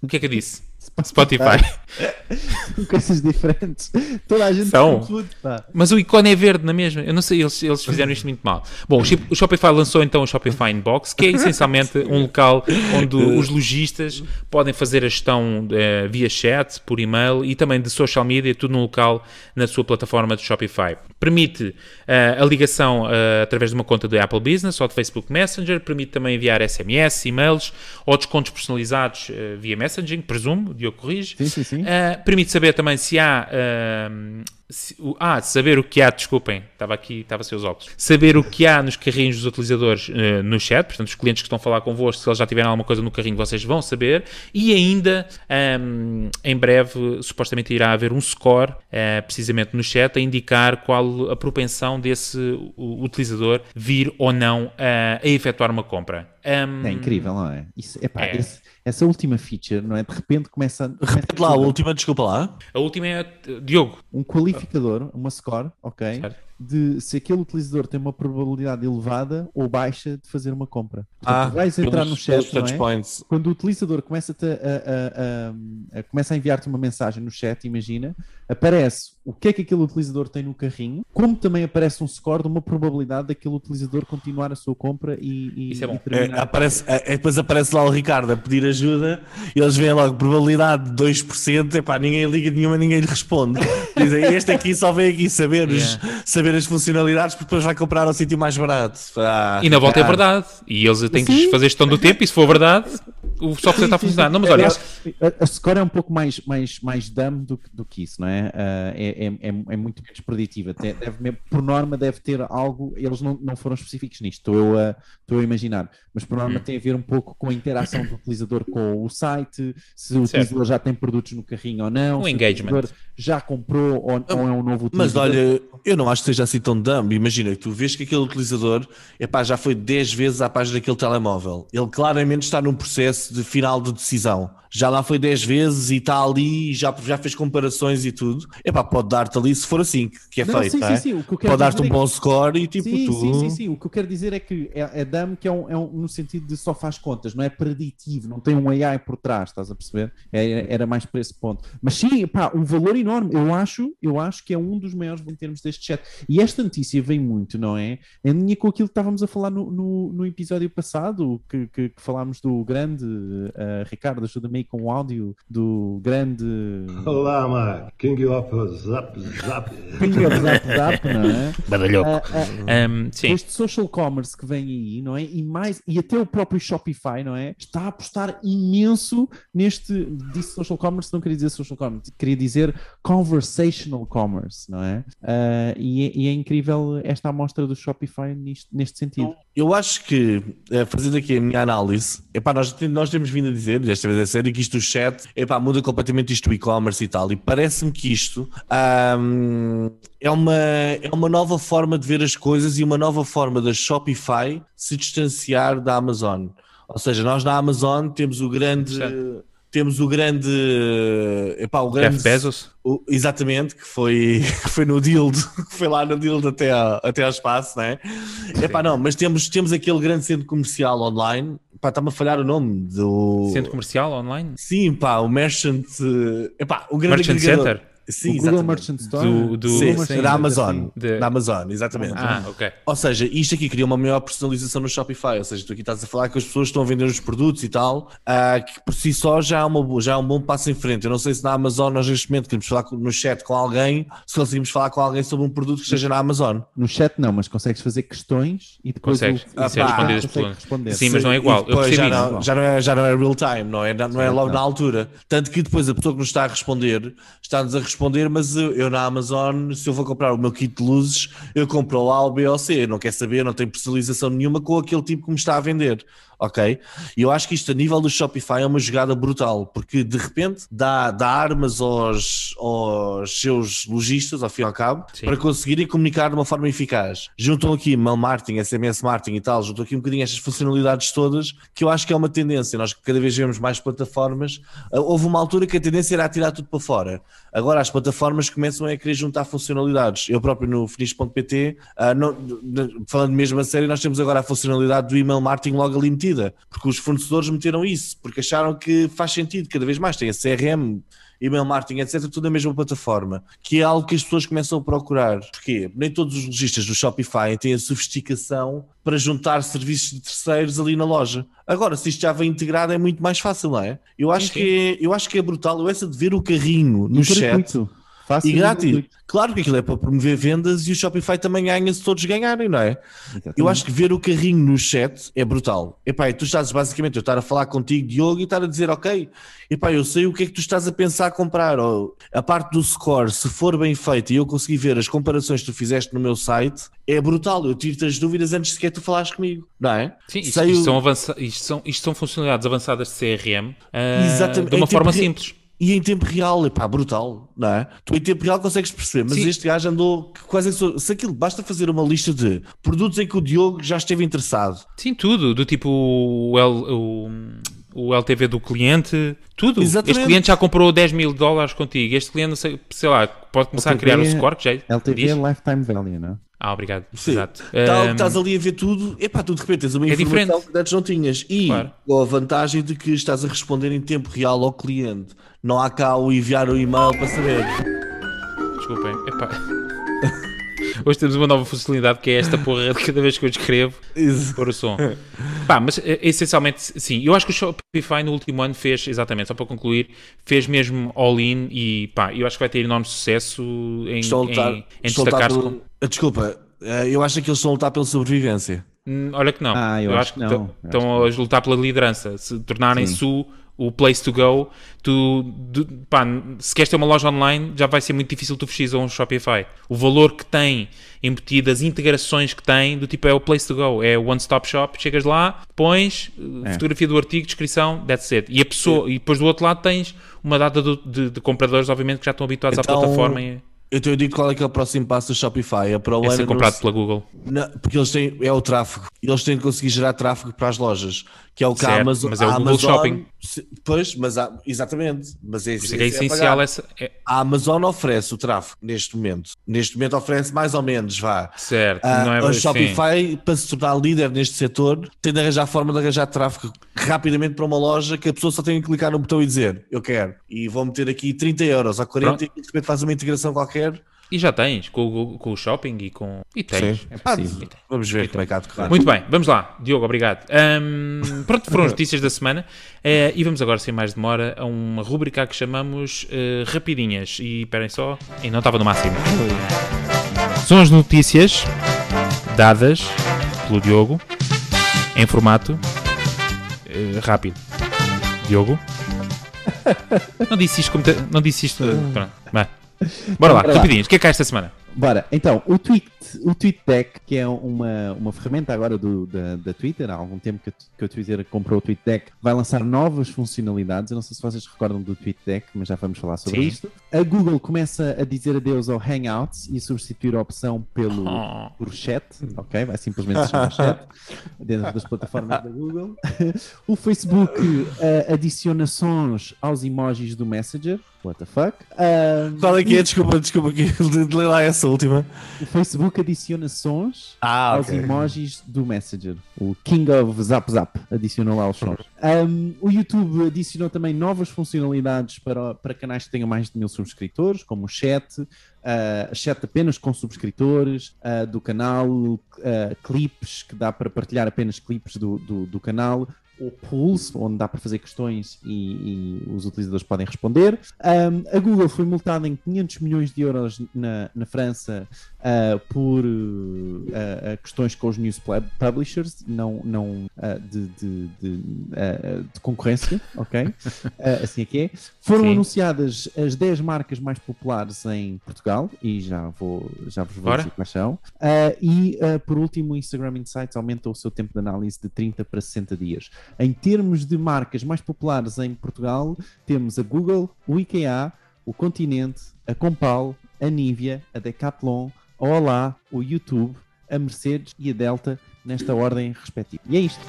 o que é que eu disse? Spotify. Coisas diferentes. Toda a gente São. confunde, pá. Mas o ícone é verde na mesma. Eu não sei, eles, eles fizeram isto muito mal. Bom, o Shop- o Shopify lançou então o Shopify Inbox, que é essencialmente um local onde os lojistas podem fazer a gestão eh, via chat, por e-mail e também de social media, tudo num local na sua plataforma de Shopify. Permite eh, a ligação eh, através de uma conta do Apple Business ou de Facebook Messenger, permite também enviar SMS, e-mails ou descontos personalizados via messaging, presumo, Diogo corrige. Sim, sim, sim. Uh, permite saber também se há uh, se- o- ah, saber o que há, desculpem, estava aqui, estava a ser os óculos. Saber o que há nos carrinhos dos utilizadores eh, no chat, portanto, os clientes que estão a falar convosco, se eles já tiverem alguma coisa no carrinho, vocês vão saber. E ainda, ahm, em breve, supostamente irá haver um score, eh, precisamente no chat, a indicar qual a propensão desse utilizador vir ou não a, a efetuar uma compra. Ahm, É incrível, não é? Isso, epá, É. esse- essa última feature, não é? De repente começa, começa Repete lá a última, desculpa lá. A última é, Diogo, um qualificador, uma score, ok? Certo. De se aquele utilizador tem uma probabilidade elevada ou baixa de fazer uma compra. Portanto, Ah, vais entrar pelos- no chat, não touch é? points. Quando o utilizador começa a, a- a- a- começa a enviar-te uma mensagem no chat, imagina, aparece o que é que aquele utilizador tem no carrinho, como também aparece um score de uma probabilidade daquele utilizador continuar a sua compra e, e, Isso é bom. e terminar. É, aparece, é, é, depois aparece lá o Ricardo a pedir ajuda e eles veem logo probabilidade de 2%. Epá, ninguém liga nenhuma, ninguém lhe responde. Dizem, este aqui só vem aqui saber, os- saber as funcionalidades porque depois vai comprar ao sítio mais barato. Ah, E na volta é Ricardo. verdade. E eles têm que Sim. fazer gestão do tempo e se for verdade, o software está a funcionar. Não, mas olha, a, score é um pouco mais, mais, mais dumb do, que- do que isso, não é? Ah, é, é, é, é muito menos preditiva. Deve, mesmo- por norma, deve ter algo. Eles não, não foram específicos nisto, estou eu a, estou eu a imaginar. Mas por Hum. norma tem a ver um pouco com a interação do utilizador com o site, se o Certo. utilizador já tem produtos no carrinho ou não, Um se engagement. o utilizador já comprou ou, ou é um novo Mas utilizador. olha, eu não acho que seja assim tão dumb. Imagina que tu vês que aquele utilizador epá, já foi 10 vezes à página daquele telemóvel. Ele claramente está num processo de final de decisão. Já lá foi 10 vezes e está ali e já, já fez comparações e tudo. Epá, pode dar-te ali se for assim que é Não, feito. sim, é? sim, sim. Pode dar-te um é que- bom score e tipo sim, tu. sim, sim, sim. O que eu quero dizer é que é, é dumb que é, um, é um- no sentido de só faz contas, não é preditivo, não tem um AI por trás, estás a perceber? É- era mais para esse ponto. Mas sim, pá, um valor enorme. Eu acho, eu acho que é um dos maiores em termos deste chat. E esta notícia vem muito, não é? Em linha com aquilo que estávamos a falar no, no, no episódio passado, que, que, que falámos do grande, eh, Ricardo, ajuda-me aí com o áudio, do grande Olá, Mark. King of Zap Zap. Ping of Zap Zap, não é? badalhoco. Ah, ah, Um, sim, este social commerce que vem aí, não é? E mais, e até o próprio Shopify, não é? Está a apostar imenso neste, disse social commerce, não queria dizer social commerce, queria dizer conversational commerce, não é? Ah, e, é e é incrível esta amostra do Shopify nisto- neste sentido. Eu acho que, eh, fazendo aqui a minha análise, epá, nós, nós temos vindo a dizer, desta vez é sério, que isto do chat epá, muda completamente isto do e-commerce e tal. E parece-me que isto é, uma, é uma nova forma de ver as coisas e uma nova forma da Shopify se distanciar da Amazon. Ou seja, nós na Amazon temos o grande. Temos o grande. Epá, o grande Jeff Bezos. o- exatamente, que foi, que foi no Dild, que foi lá no Dild até, a- até ao espaço, não é? Epá, não, mas temos, temos aquele grande centro comercial online, pá, está-me a falhar o nome do... Centro comercial online? Sim, pá, o Merchant, epá, o grande Merchant agregador. Center? Sim, o Google exatamente. Merchant Store. Do- do- Sim, sim, da Amazon. De- da Amazon, exatamente. Ah, ok. Ou seja, isto aqui cria uma maior personalização no Shopify. Ou seja, tu aqui estás a falar que as pessoas estão a vender os produtos e tal, ah, que por si só já é, uma, boa- já é um bom passo em frente. Eu não sei se na Amazon nós neste momento queremos falar no chat com alguém, se conseguimos falar com alguém sobre um produto que esteja na Amazon. No chat não, mas consegues fazer questões e depois Consegues. o, ser Ah, respondidas consegue por- responder. Sim, mas não é igual. Eu depois já não, já, não é, já não é real time, não é, não é logo na altura. Tanto que depois a pessoa que nos está a responder está-nos a responder, mas eu, eu na Amazon, se eu vou comprar o meu kit de luzes, eu compro A, o B ou C. Não quer saber, não tem personalização nenhuma com aquele tipo que me está a vender. Ok? E eu acho que isto a nível do Shopify é uma jogada brutal, porque de repente dá, dá armas aos, aos seus lojistas, ao fim e ao cabo, Sim. para conseguirem comunicar de uma forma eficaz. Juntam aqui mail marketing, SMS marketing e tal, juntam aqui um bocadinho estas funcionalidades todas, que eu acho que é uma tendência. Nós cada vez vemos mais plataformas. Ah, Houve uma altura que a tendência era tirar tudo para fora. Agora as plataformas começam a querer juntar funcionalidades. Eu próprio no finis.pt, ah, falando mesmo a sério, nós temos agora a funcionalidade do email marketing logo ali porque os fornecedores meteram isso, porque acharam que faz sentido cada vez mais. Tem a CRM, email marketing, etc., tudo na mesma plataforma, que é algo que as pessoas começam a procurar. Porquê? Nem todos os lojistas do Shopify têm a sofisticação para juntar serviços de terceiros ali na loja. Agora, se isto já vem integrado, é muito mais fácil, não é? Eu acho, que é, eu acho que é brutal. Eu essa de ver o carrinho no chat. gratuito. Fácil e grátis. gratuito. Claro que aquilo é para promover vendas e o Shopify também ganha se todos ganharem, não é? Exatamente. Eu acho que ver o carrinho no chat é brutal. Epá, e tu estás basicamente eu estar a falar contigo, Diogo, e estar a dizer, ok, epá, eu sei o que é que tu estás a pensar a comprar. Ou, a parte do score, se for bem feita e eu conseguir ver as comparações que tu fizeste no meu site, é brutal. Eu tiro-te as dúvidas antes sequer tu falares comigo, não é? Sim, isto, isto o- são avança- isto são, isto são funcionalidades avançadas de CRM ah, Exatamente. de uma Em forma tempo re- simples. E em tempo real, epá, brutal, não é? Tu em tempo real consegues perceber, mas Sim. este gajo andou quase. Se aquilo basta fazer uma lista de produtos em que o Diogo já esteve interessado. Sim, tudo. Do tipo o, o, o LTV do cliente, tudo. Exatamente. Este cliente já comprou 10 mil dólares contigo. Este cliente, não sei, sei lá, pode começar a LTV criar o score que já LTV diz? é Lifetime Value, não é? Ah, obrigado. Sim. Exato. Tal, Ahm, estás ali a ver tudo, epá, tu de repente tens uma É informação diferente. que antes não tinhas. E Claro. com a vantagem de que estás a responder em tempo real ao cliente. Não há cá o enviar o e-mail para saber. Desculpem. Epá. Hoje temos uma nova funcionalidade que é esta porra de cada vez que eu escrevo pôr o som. Pá, mas eh, essencialmente, sim. Eu acho que o Shopify no último ano fez, exatamente, só para concluir, fez mesmo all-in e pá, eu acho que vai ter enorme sucesso em, lutar, em, em destacar-se pelo- como... Ah, Desculpa, eh, eu acho que eles estão a lutar pela sobrevivência. Hum, Olha que não. Ah, eu acho que não. estão- Eu a lutar pela liderança. Se tornarem-se o, o place to go, tu, pá, se queres ter uma loja online, já vai ser muito difícil tu fechires a um Shopify. O valor que tem embutido, as integrações que tem, do tipo é o place to go. É o one-stop shop. Chegas lá, pões eh, É. fotografia do artigo, descrição, that's it. E a pessoa, e depois do outro lado tens uma data do- de, de compradores, obviamente, que já estão habituados Então, à plataforma e Então eu digo qual é que é o próximo passo do Shopify. É para o é ser no- comprado pela Google. Não, porque eles têm, é o tráfego. Eles têm que conseguir gerar tráfego para as lojas, que é o que Certo, a Amazon. mas é o Google Amazon- Shopping. Pois, mas há, exatamente. Mas é, isso é é é essencial essa. é- A Amazon oferece o tráfego neste momento. Neste momento oferece mais ou menos, vá. certo, Ah, não é o sim. Shopify, para se tornar líder neste setor, tem de arranjar forma de arranjar tráfego rapidamente para uma loja que a pessoa só tem que clicar no botão e dizer eu quero. E vou meter aqui 30 euros ou 40 e de repente faz uma integração qualquer. E já tens, com, com o shopping e com. E tens. É Ah, possível. vamos ver como é que há de correr. Muito bem, vamos lá. Diogo, obrigado. Ahm, pronto, foram as notícias da semana. Eh, e vamos agora, sem mais demora, a uma rubrica que chamamos eh, Rapidinhas. E esperem só. E não estava no máximo. São as notícias dadas pelo Diogo em formato eh, rápido. Diogo? Não disse isto como. te- Não disse isto. Pronto, vai. Bora lá, Bora rapidinhas. O que é que há esta semana? Bora, então, o, Tweet, o TweetDeck, que é uma, uma ferramenta agora do, da, da Twitter, há algum tempo que, a- que o Twitter comprou o TweetDeck, vai lançar novas funcionalidades. Eu não sei se vocês recordam do TweetDeck, mas já vamos falar sobre Sim. isto. A Google começa a dizer adeus ao Hangouts e substituir a opção pelo, Oh. por chat, ok? Vai simplesmente chamar chat dentro das plataformas da Google. o Facebook eh, adiciona sons aos emojis do Messenger. What the fuck? Ah, Qual é que é? Desculpa, desculpa, que lá essa última. o Facebook adiciona sons Ah, aos emojis do Messenger. O King of Zap Zap adicionou lá os sons. Um, o YouTube adicionou também novas funcionalidades para, para canais que tenham mais de mil subscritores, como o chat, uh, chat apenas com subscritores uh, do canal, uh, clipes, que dá para partilhar apenas clipes do, do, do canal. O Pulse, onde dá para fazer questões e, e os utilizadores podem responder. Um, a Google foi multada em 500 milhões de euros na, na França uh, por uh, questões com os news pub- publishers, não, não uh, de, de, de, de concorrência, ok? Assim é que é. Foram Sim. anunciadas as 10 marcas mais populares em Portugal, e já, vou, já vos vou Bora. dizer quais são. E, por último, o Instagram Insights aumenta o seu tempo de análise de 30 para 60 dias. Em termos de marcas mais populares em Portugal, temos a Google, o IKEA, o Continente, a Compal, a Nivea, a Decathlon, Olá, o YouTube, a Mercedes e a Delta, nesta ordem respectiva. E é isto.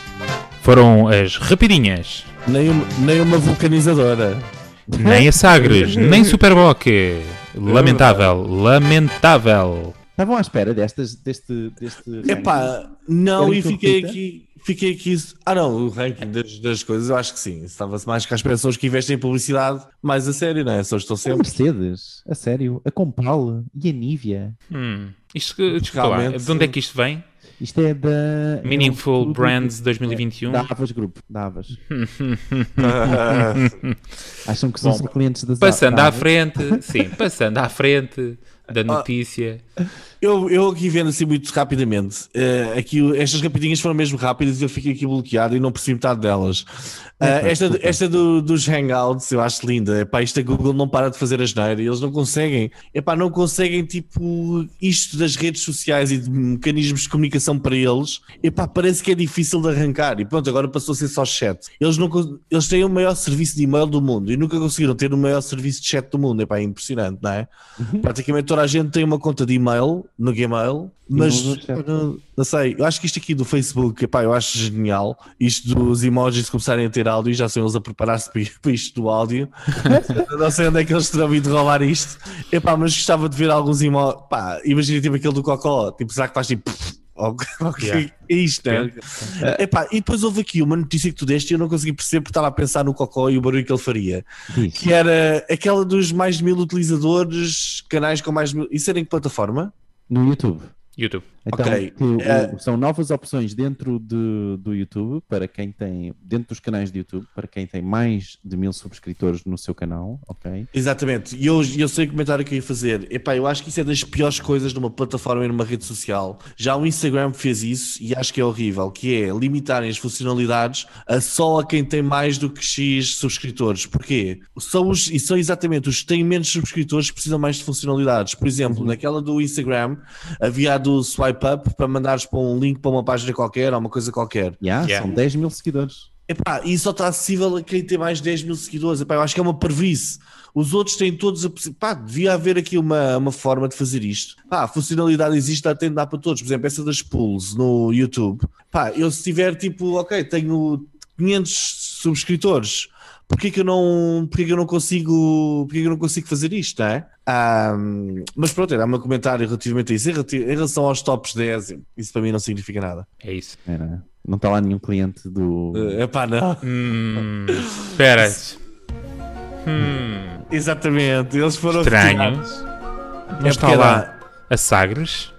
Foram as rapidinhas. Nem, uma- nem uma vulcanizadora. Nem a Sagres, nem Superboc. Lamentável, lamentável. Estavam à espera destas, deste, deste? Epá, não, e fiquei aqui. Fiquei aqui. Ah, não, o ranking das, das coisas, eu acho que sim. Estava-se mais que as pessoas que investem em publicidade mais a sério, não é? Só estou A sempre. Mercedes, a sério, a Compal e a Nivea. Hum. Isto, que- desculpa de onde é que isto vem? Isto é da. Meaningful é um Brands de- 2021. Da Avas Group. Da Avas. Ah, Acham que são Bom, clientes da Passando à frente, sim, passando à frente da notícia. Eu, eu aqui vendo assim muito rapidamente. eh, aqui, estas rapidinhas foram mesmo rápidas e eu fiquei aqui bloqueado e não percebi metade delas. Epa, esta esta do- dos Hangouts eu acho linda. Epá, isto a Google não para de fazer a geneira e eles não conseguem. Epá, não conseguem tipo isto das redes sociais e de mecanismos de comunicação para eles. Epá, parece que é difícil de arrancar. E pronto, agora passou a ser só chat. Eles, não, eles têm o maior serviço de e-mail do mundo e nunca conseguiram ter o maior serviço de chat do mundo. Epá, é impressionante, não é? Praticamente toda a gente tem uma conta de e-mail no Gmail, mas não não, sei, eu acho que isto aqui do Facebook, epá, eu acho genial. Isto dos emojis começarem a ter áudio, já são eles a preparar-se para isto do áudio. Não sei onde é que eles terão ido roubar isto. Epá, mas gostava de ver alguns emojis. Imagina tipo aquele do Cocó, tipo, será que faz tipo. Ou- ou que Yeah. É isto, né? Epá, e depois houve aqui uma notícia que tu deste e eu não consegui perceber porque estava a pensar no Cocó e o barulho que ele faria que era aquela dos mais de mil utilizadores, canais com mais de mil. Isso era em que plataforma? No YouTube. YouTube. Então, Ok, que eh, são novas opções dentro de, do YouTube para quem tem, dentro dos canais de YouTube, para quem tem mais de mil subscritores no seu canal, ok? Exatamente, e eu, eu sei o comentário que eu ia fazer. Epá, eu acho que isso é das piores coisas numa plataforma e numa rede social. Já o Instagram fez isso e acho que é horrível, que é limitarem as funcionalidades a só a quem tem mais do que X subscritores. Porquê? São os, e são exatamente os que têm menos subscritores que precisam mais de funcionalidades. Por exemplo, naquela do Instagram havia a do swipe up para mandares para um link para uma página qualquer ou uma coisa qualquer. Yeah, Yeah. São 10 mil seguidores. Epá, e só está acessível a quem tem mais de 10 mil seguidores. Epá, eu acho que é uma parvice. Os outros têm todos a Pá, devia haver aqui uma, uma forma de fazer isto. Pá, a funcionalidade existe, tem de dar para todos. Por exemplo, essa das pools no YouTube. Pá, eu se tiver tipo, ok, tenho 500 subscritores. Porquê que eu não, porquê que eu não consigo, porquê que eu não consigo fazer isto, não é? Ahm, mas pronto, era o meu comentário relativamente a isso. Em relação aos tops 10, isso para mim não significa nada. É isso. Era- Não está lá nenhum cliente do. É epá, não. Hum, Espera. Hum, Exatamente, eles foram Estranho. retirados. não É está lá era- a Sagres?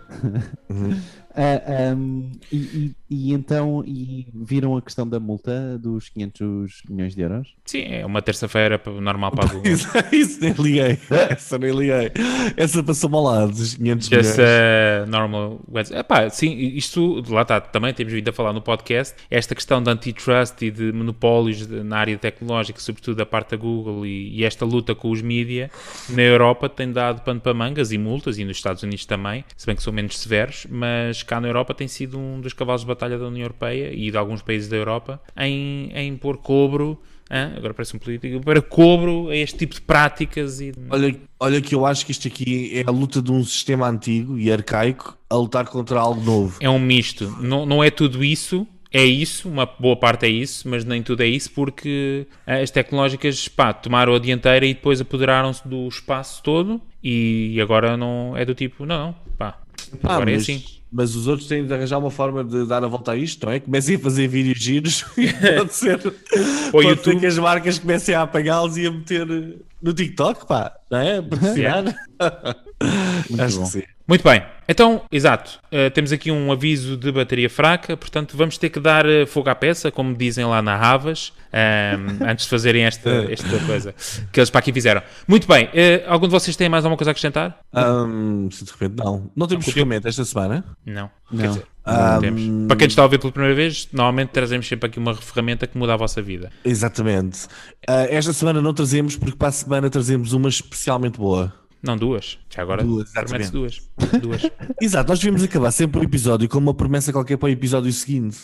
Ah, ahm, e, e- e então e viram a questão da multa dos 500 milhões de euros? Sim, é uma terça-feira normal para a Google. Isso, isso nem liguei. Essa nem liguei. Essa passou-me ao lado dos 500 milhões. Just a normal Wednesday. Epá, sim, isto lá está, também temos vindo a falar no podcast, esta questão de antitrust e de monopólios na área tecnológica, sobretudo da parte da Google e, e esta luta com os mídia na Europa tem dado pano para mangas e multas e nos Estados Unidos também, se bem que são menos severos, mas cá na Europa tem sido um dos cavalos de batalha da União Europeia e de alguns países da Europa em, em pôr cobro, hã? agora parece um político, para cobro a este tipo de práticas e Olha, olha que eu acho que isto aqui é a luta de um sistema antigo e arcaico a lutar contra algo novo. é um misto. Não, não é tudo isso. É isso, uma boa parte é isso, mas nem tudo é isso porque as tecnológicas pá, tomaram a dianteira e depois apoderaram-se do espaço todo e agora não é do tipo, não, pá, Ah, agora é mas, assim. mas os outros têm de arranjar uma forma de dar a volta a isto, não é? Comecem a fazer vídeos giros e pode ser, pode YouTube. ser que as marcas comecem a apagá-los e a meter no TikTok, pá, não é? Muito Acho bom. que sim. Muito bem, então, exato, eh, temos aqui um aviso de bateria fraca, portanto vamos ter que dar eh, fogo à peça, como dizem lá na Havas, ehm, antes de fazerem esta, esta coisa que eles para aqui fizeram. Muito bem, eh, algum de vocês tem mais alguma coisa a acrescentar? Ahm, se de repente não. Não temos ferramenta esta semana? Não. Não. Quer dizer, Temos. Para quem está a ouvir pela primeira vez, normalmente trazemos sempre aqui uma ferramenta que muda a vossa vida. Exatamente. Ah, esta semana não trazemos porque para a semana trazemos uma especialmente boa. Não, duas. Já agora Duas, promete duas. Duas. Exato, nós devíamos acabar sempre o episódio com uma promessa qualquer para o episódio seguinte.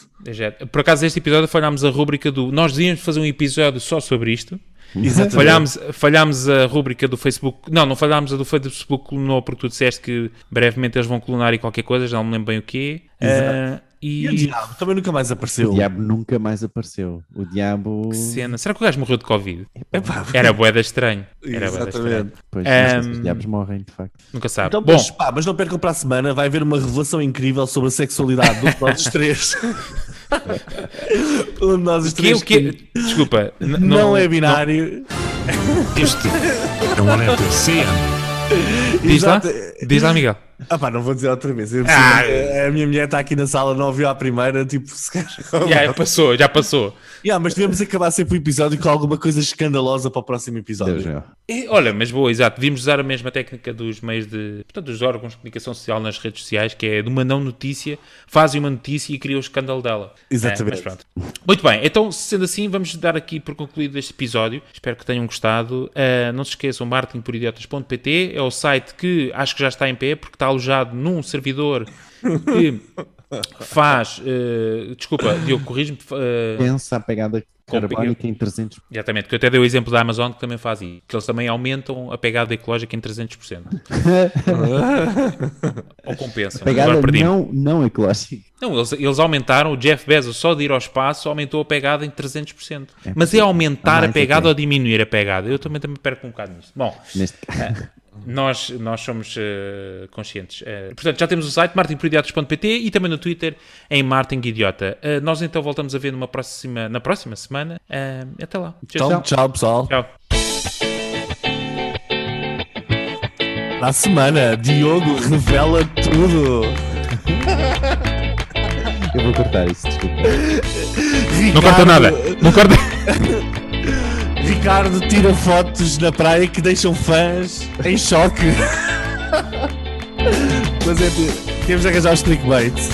Por acaso, este episódio falhámos a rúbrica do. Nós devíamos fazer um episódio só sobre isto. Exatamente. Falhámos, falhámos a rúbrica do Facebook. Não, não falhámos a do Facebook colunou, porque tu disseste que brevemente eles vão colunar e qualquer coisa, já não me lembro bem o quê. Ah, E o e. diabo também nunca mais apareceu. O diabo nunca mais apareceu. O diabo. Cena. Será que o gajo morreu de Covid? Epá, Era boeda estranho. Era estranho. Exatamente. Pois, Ahm, os diabos morrem, de facto. Nunca sabe. Então, Bom, mas, pá, mas não percam para a semana, vai haver uma revelação incrível sobre a sexualidade de um de nós os três. um de nós os que, três que, desculpa, n- não, é binário. Este é um alerta CM. Diz lá, diz lá, Miguel. Ah pá, não vou dizer outra vez. Eu, Ah. a minha mulher está aqui na sala, não ouviu à primeira, tipo, se calhar. Já passou, já passou. Yeah, mas devemos acabar sempre o episódio com alguma coisa escandalosa para o próximo episódio. Deus. E, olha, mas boa, exato. Devíamos usar a mesma técnica dos meios de. Portanto, dos órgãos de comunicação social nas redes sociais, que é de uma não notícia, fazem uma notícia e criam o escândalo dela. Exatamente. É, mas pronto. Muito bem, então, sendo assim, vamos dar aqui por concluído este episódio. Espero que tenham gostado. Uh, não se esqueçam, marketingporidiotas.pt é o site que acho que já está em pé, porque está alojado num servidor que faz. uh, desculpa, Diogo, corrijo-me. uh, Pensa a pegada carbónica em 300. Exatamente, que eu até dei o exemplo da Amazon que também faz isso, que eles também aumentam a pegada ecológica em 300%. Ou compensam. Pegada não, não ecológica. Não, eles, eles aumentaram, o Jeff Bezos só de ir ao espaço aumentou a pegada em 300%. Mas é aumentar a pegada até. ou diminuir a pegada? Eu também, também perco um bocado nisto. Bom, Neste caso. Nós, nós somos eh, conscientes. Eh, portanto, já temos o site martinperidiatos.pt e também no Twitter em Martin Idiota. Eh, nós então voltamos a ver numa próxima, na próxima semana. Até lá. Tchau. Então, tchau, pessoal. Tchau. Na semana, Diogo revela tudo. Eu vou cortar isso, desculpa. Não corta nada. Não corta. Ricardo tira fotos na praia que deixam fãs em choque. Mas é, temos de arranjar os clickbaits.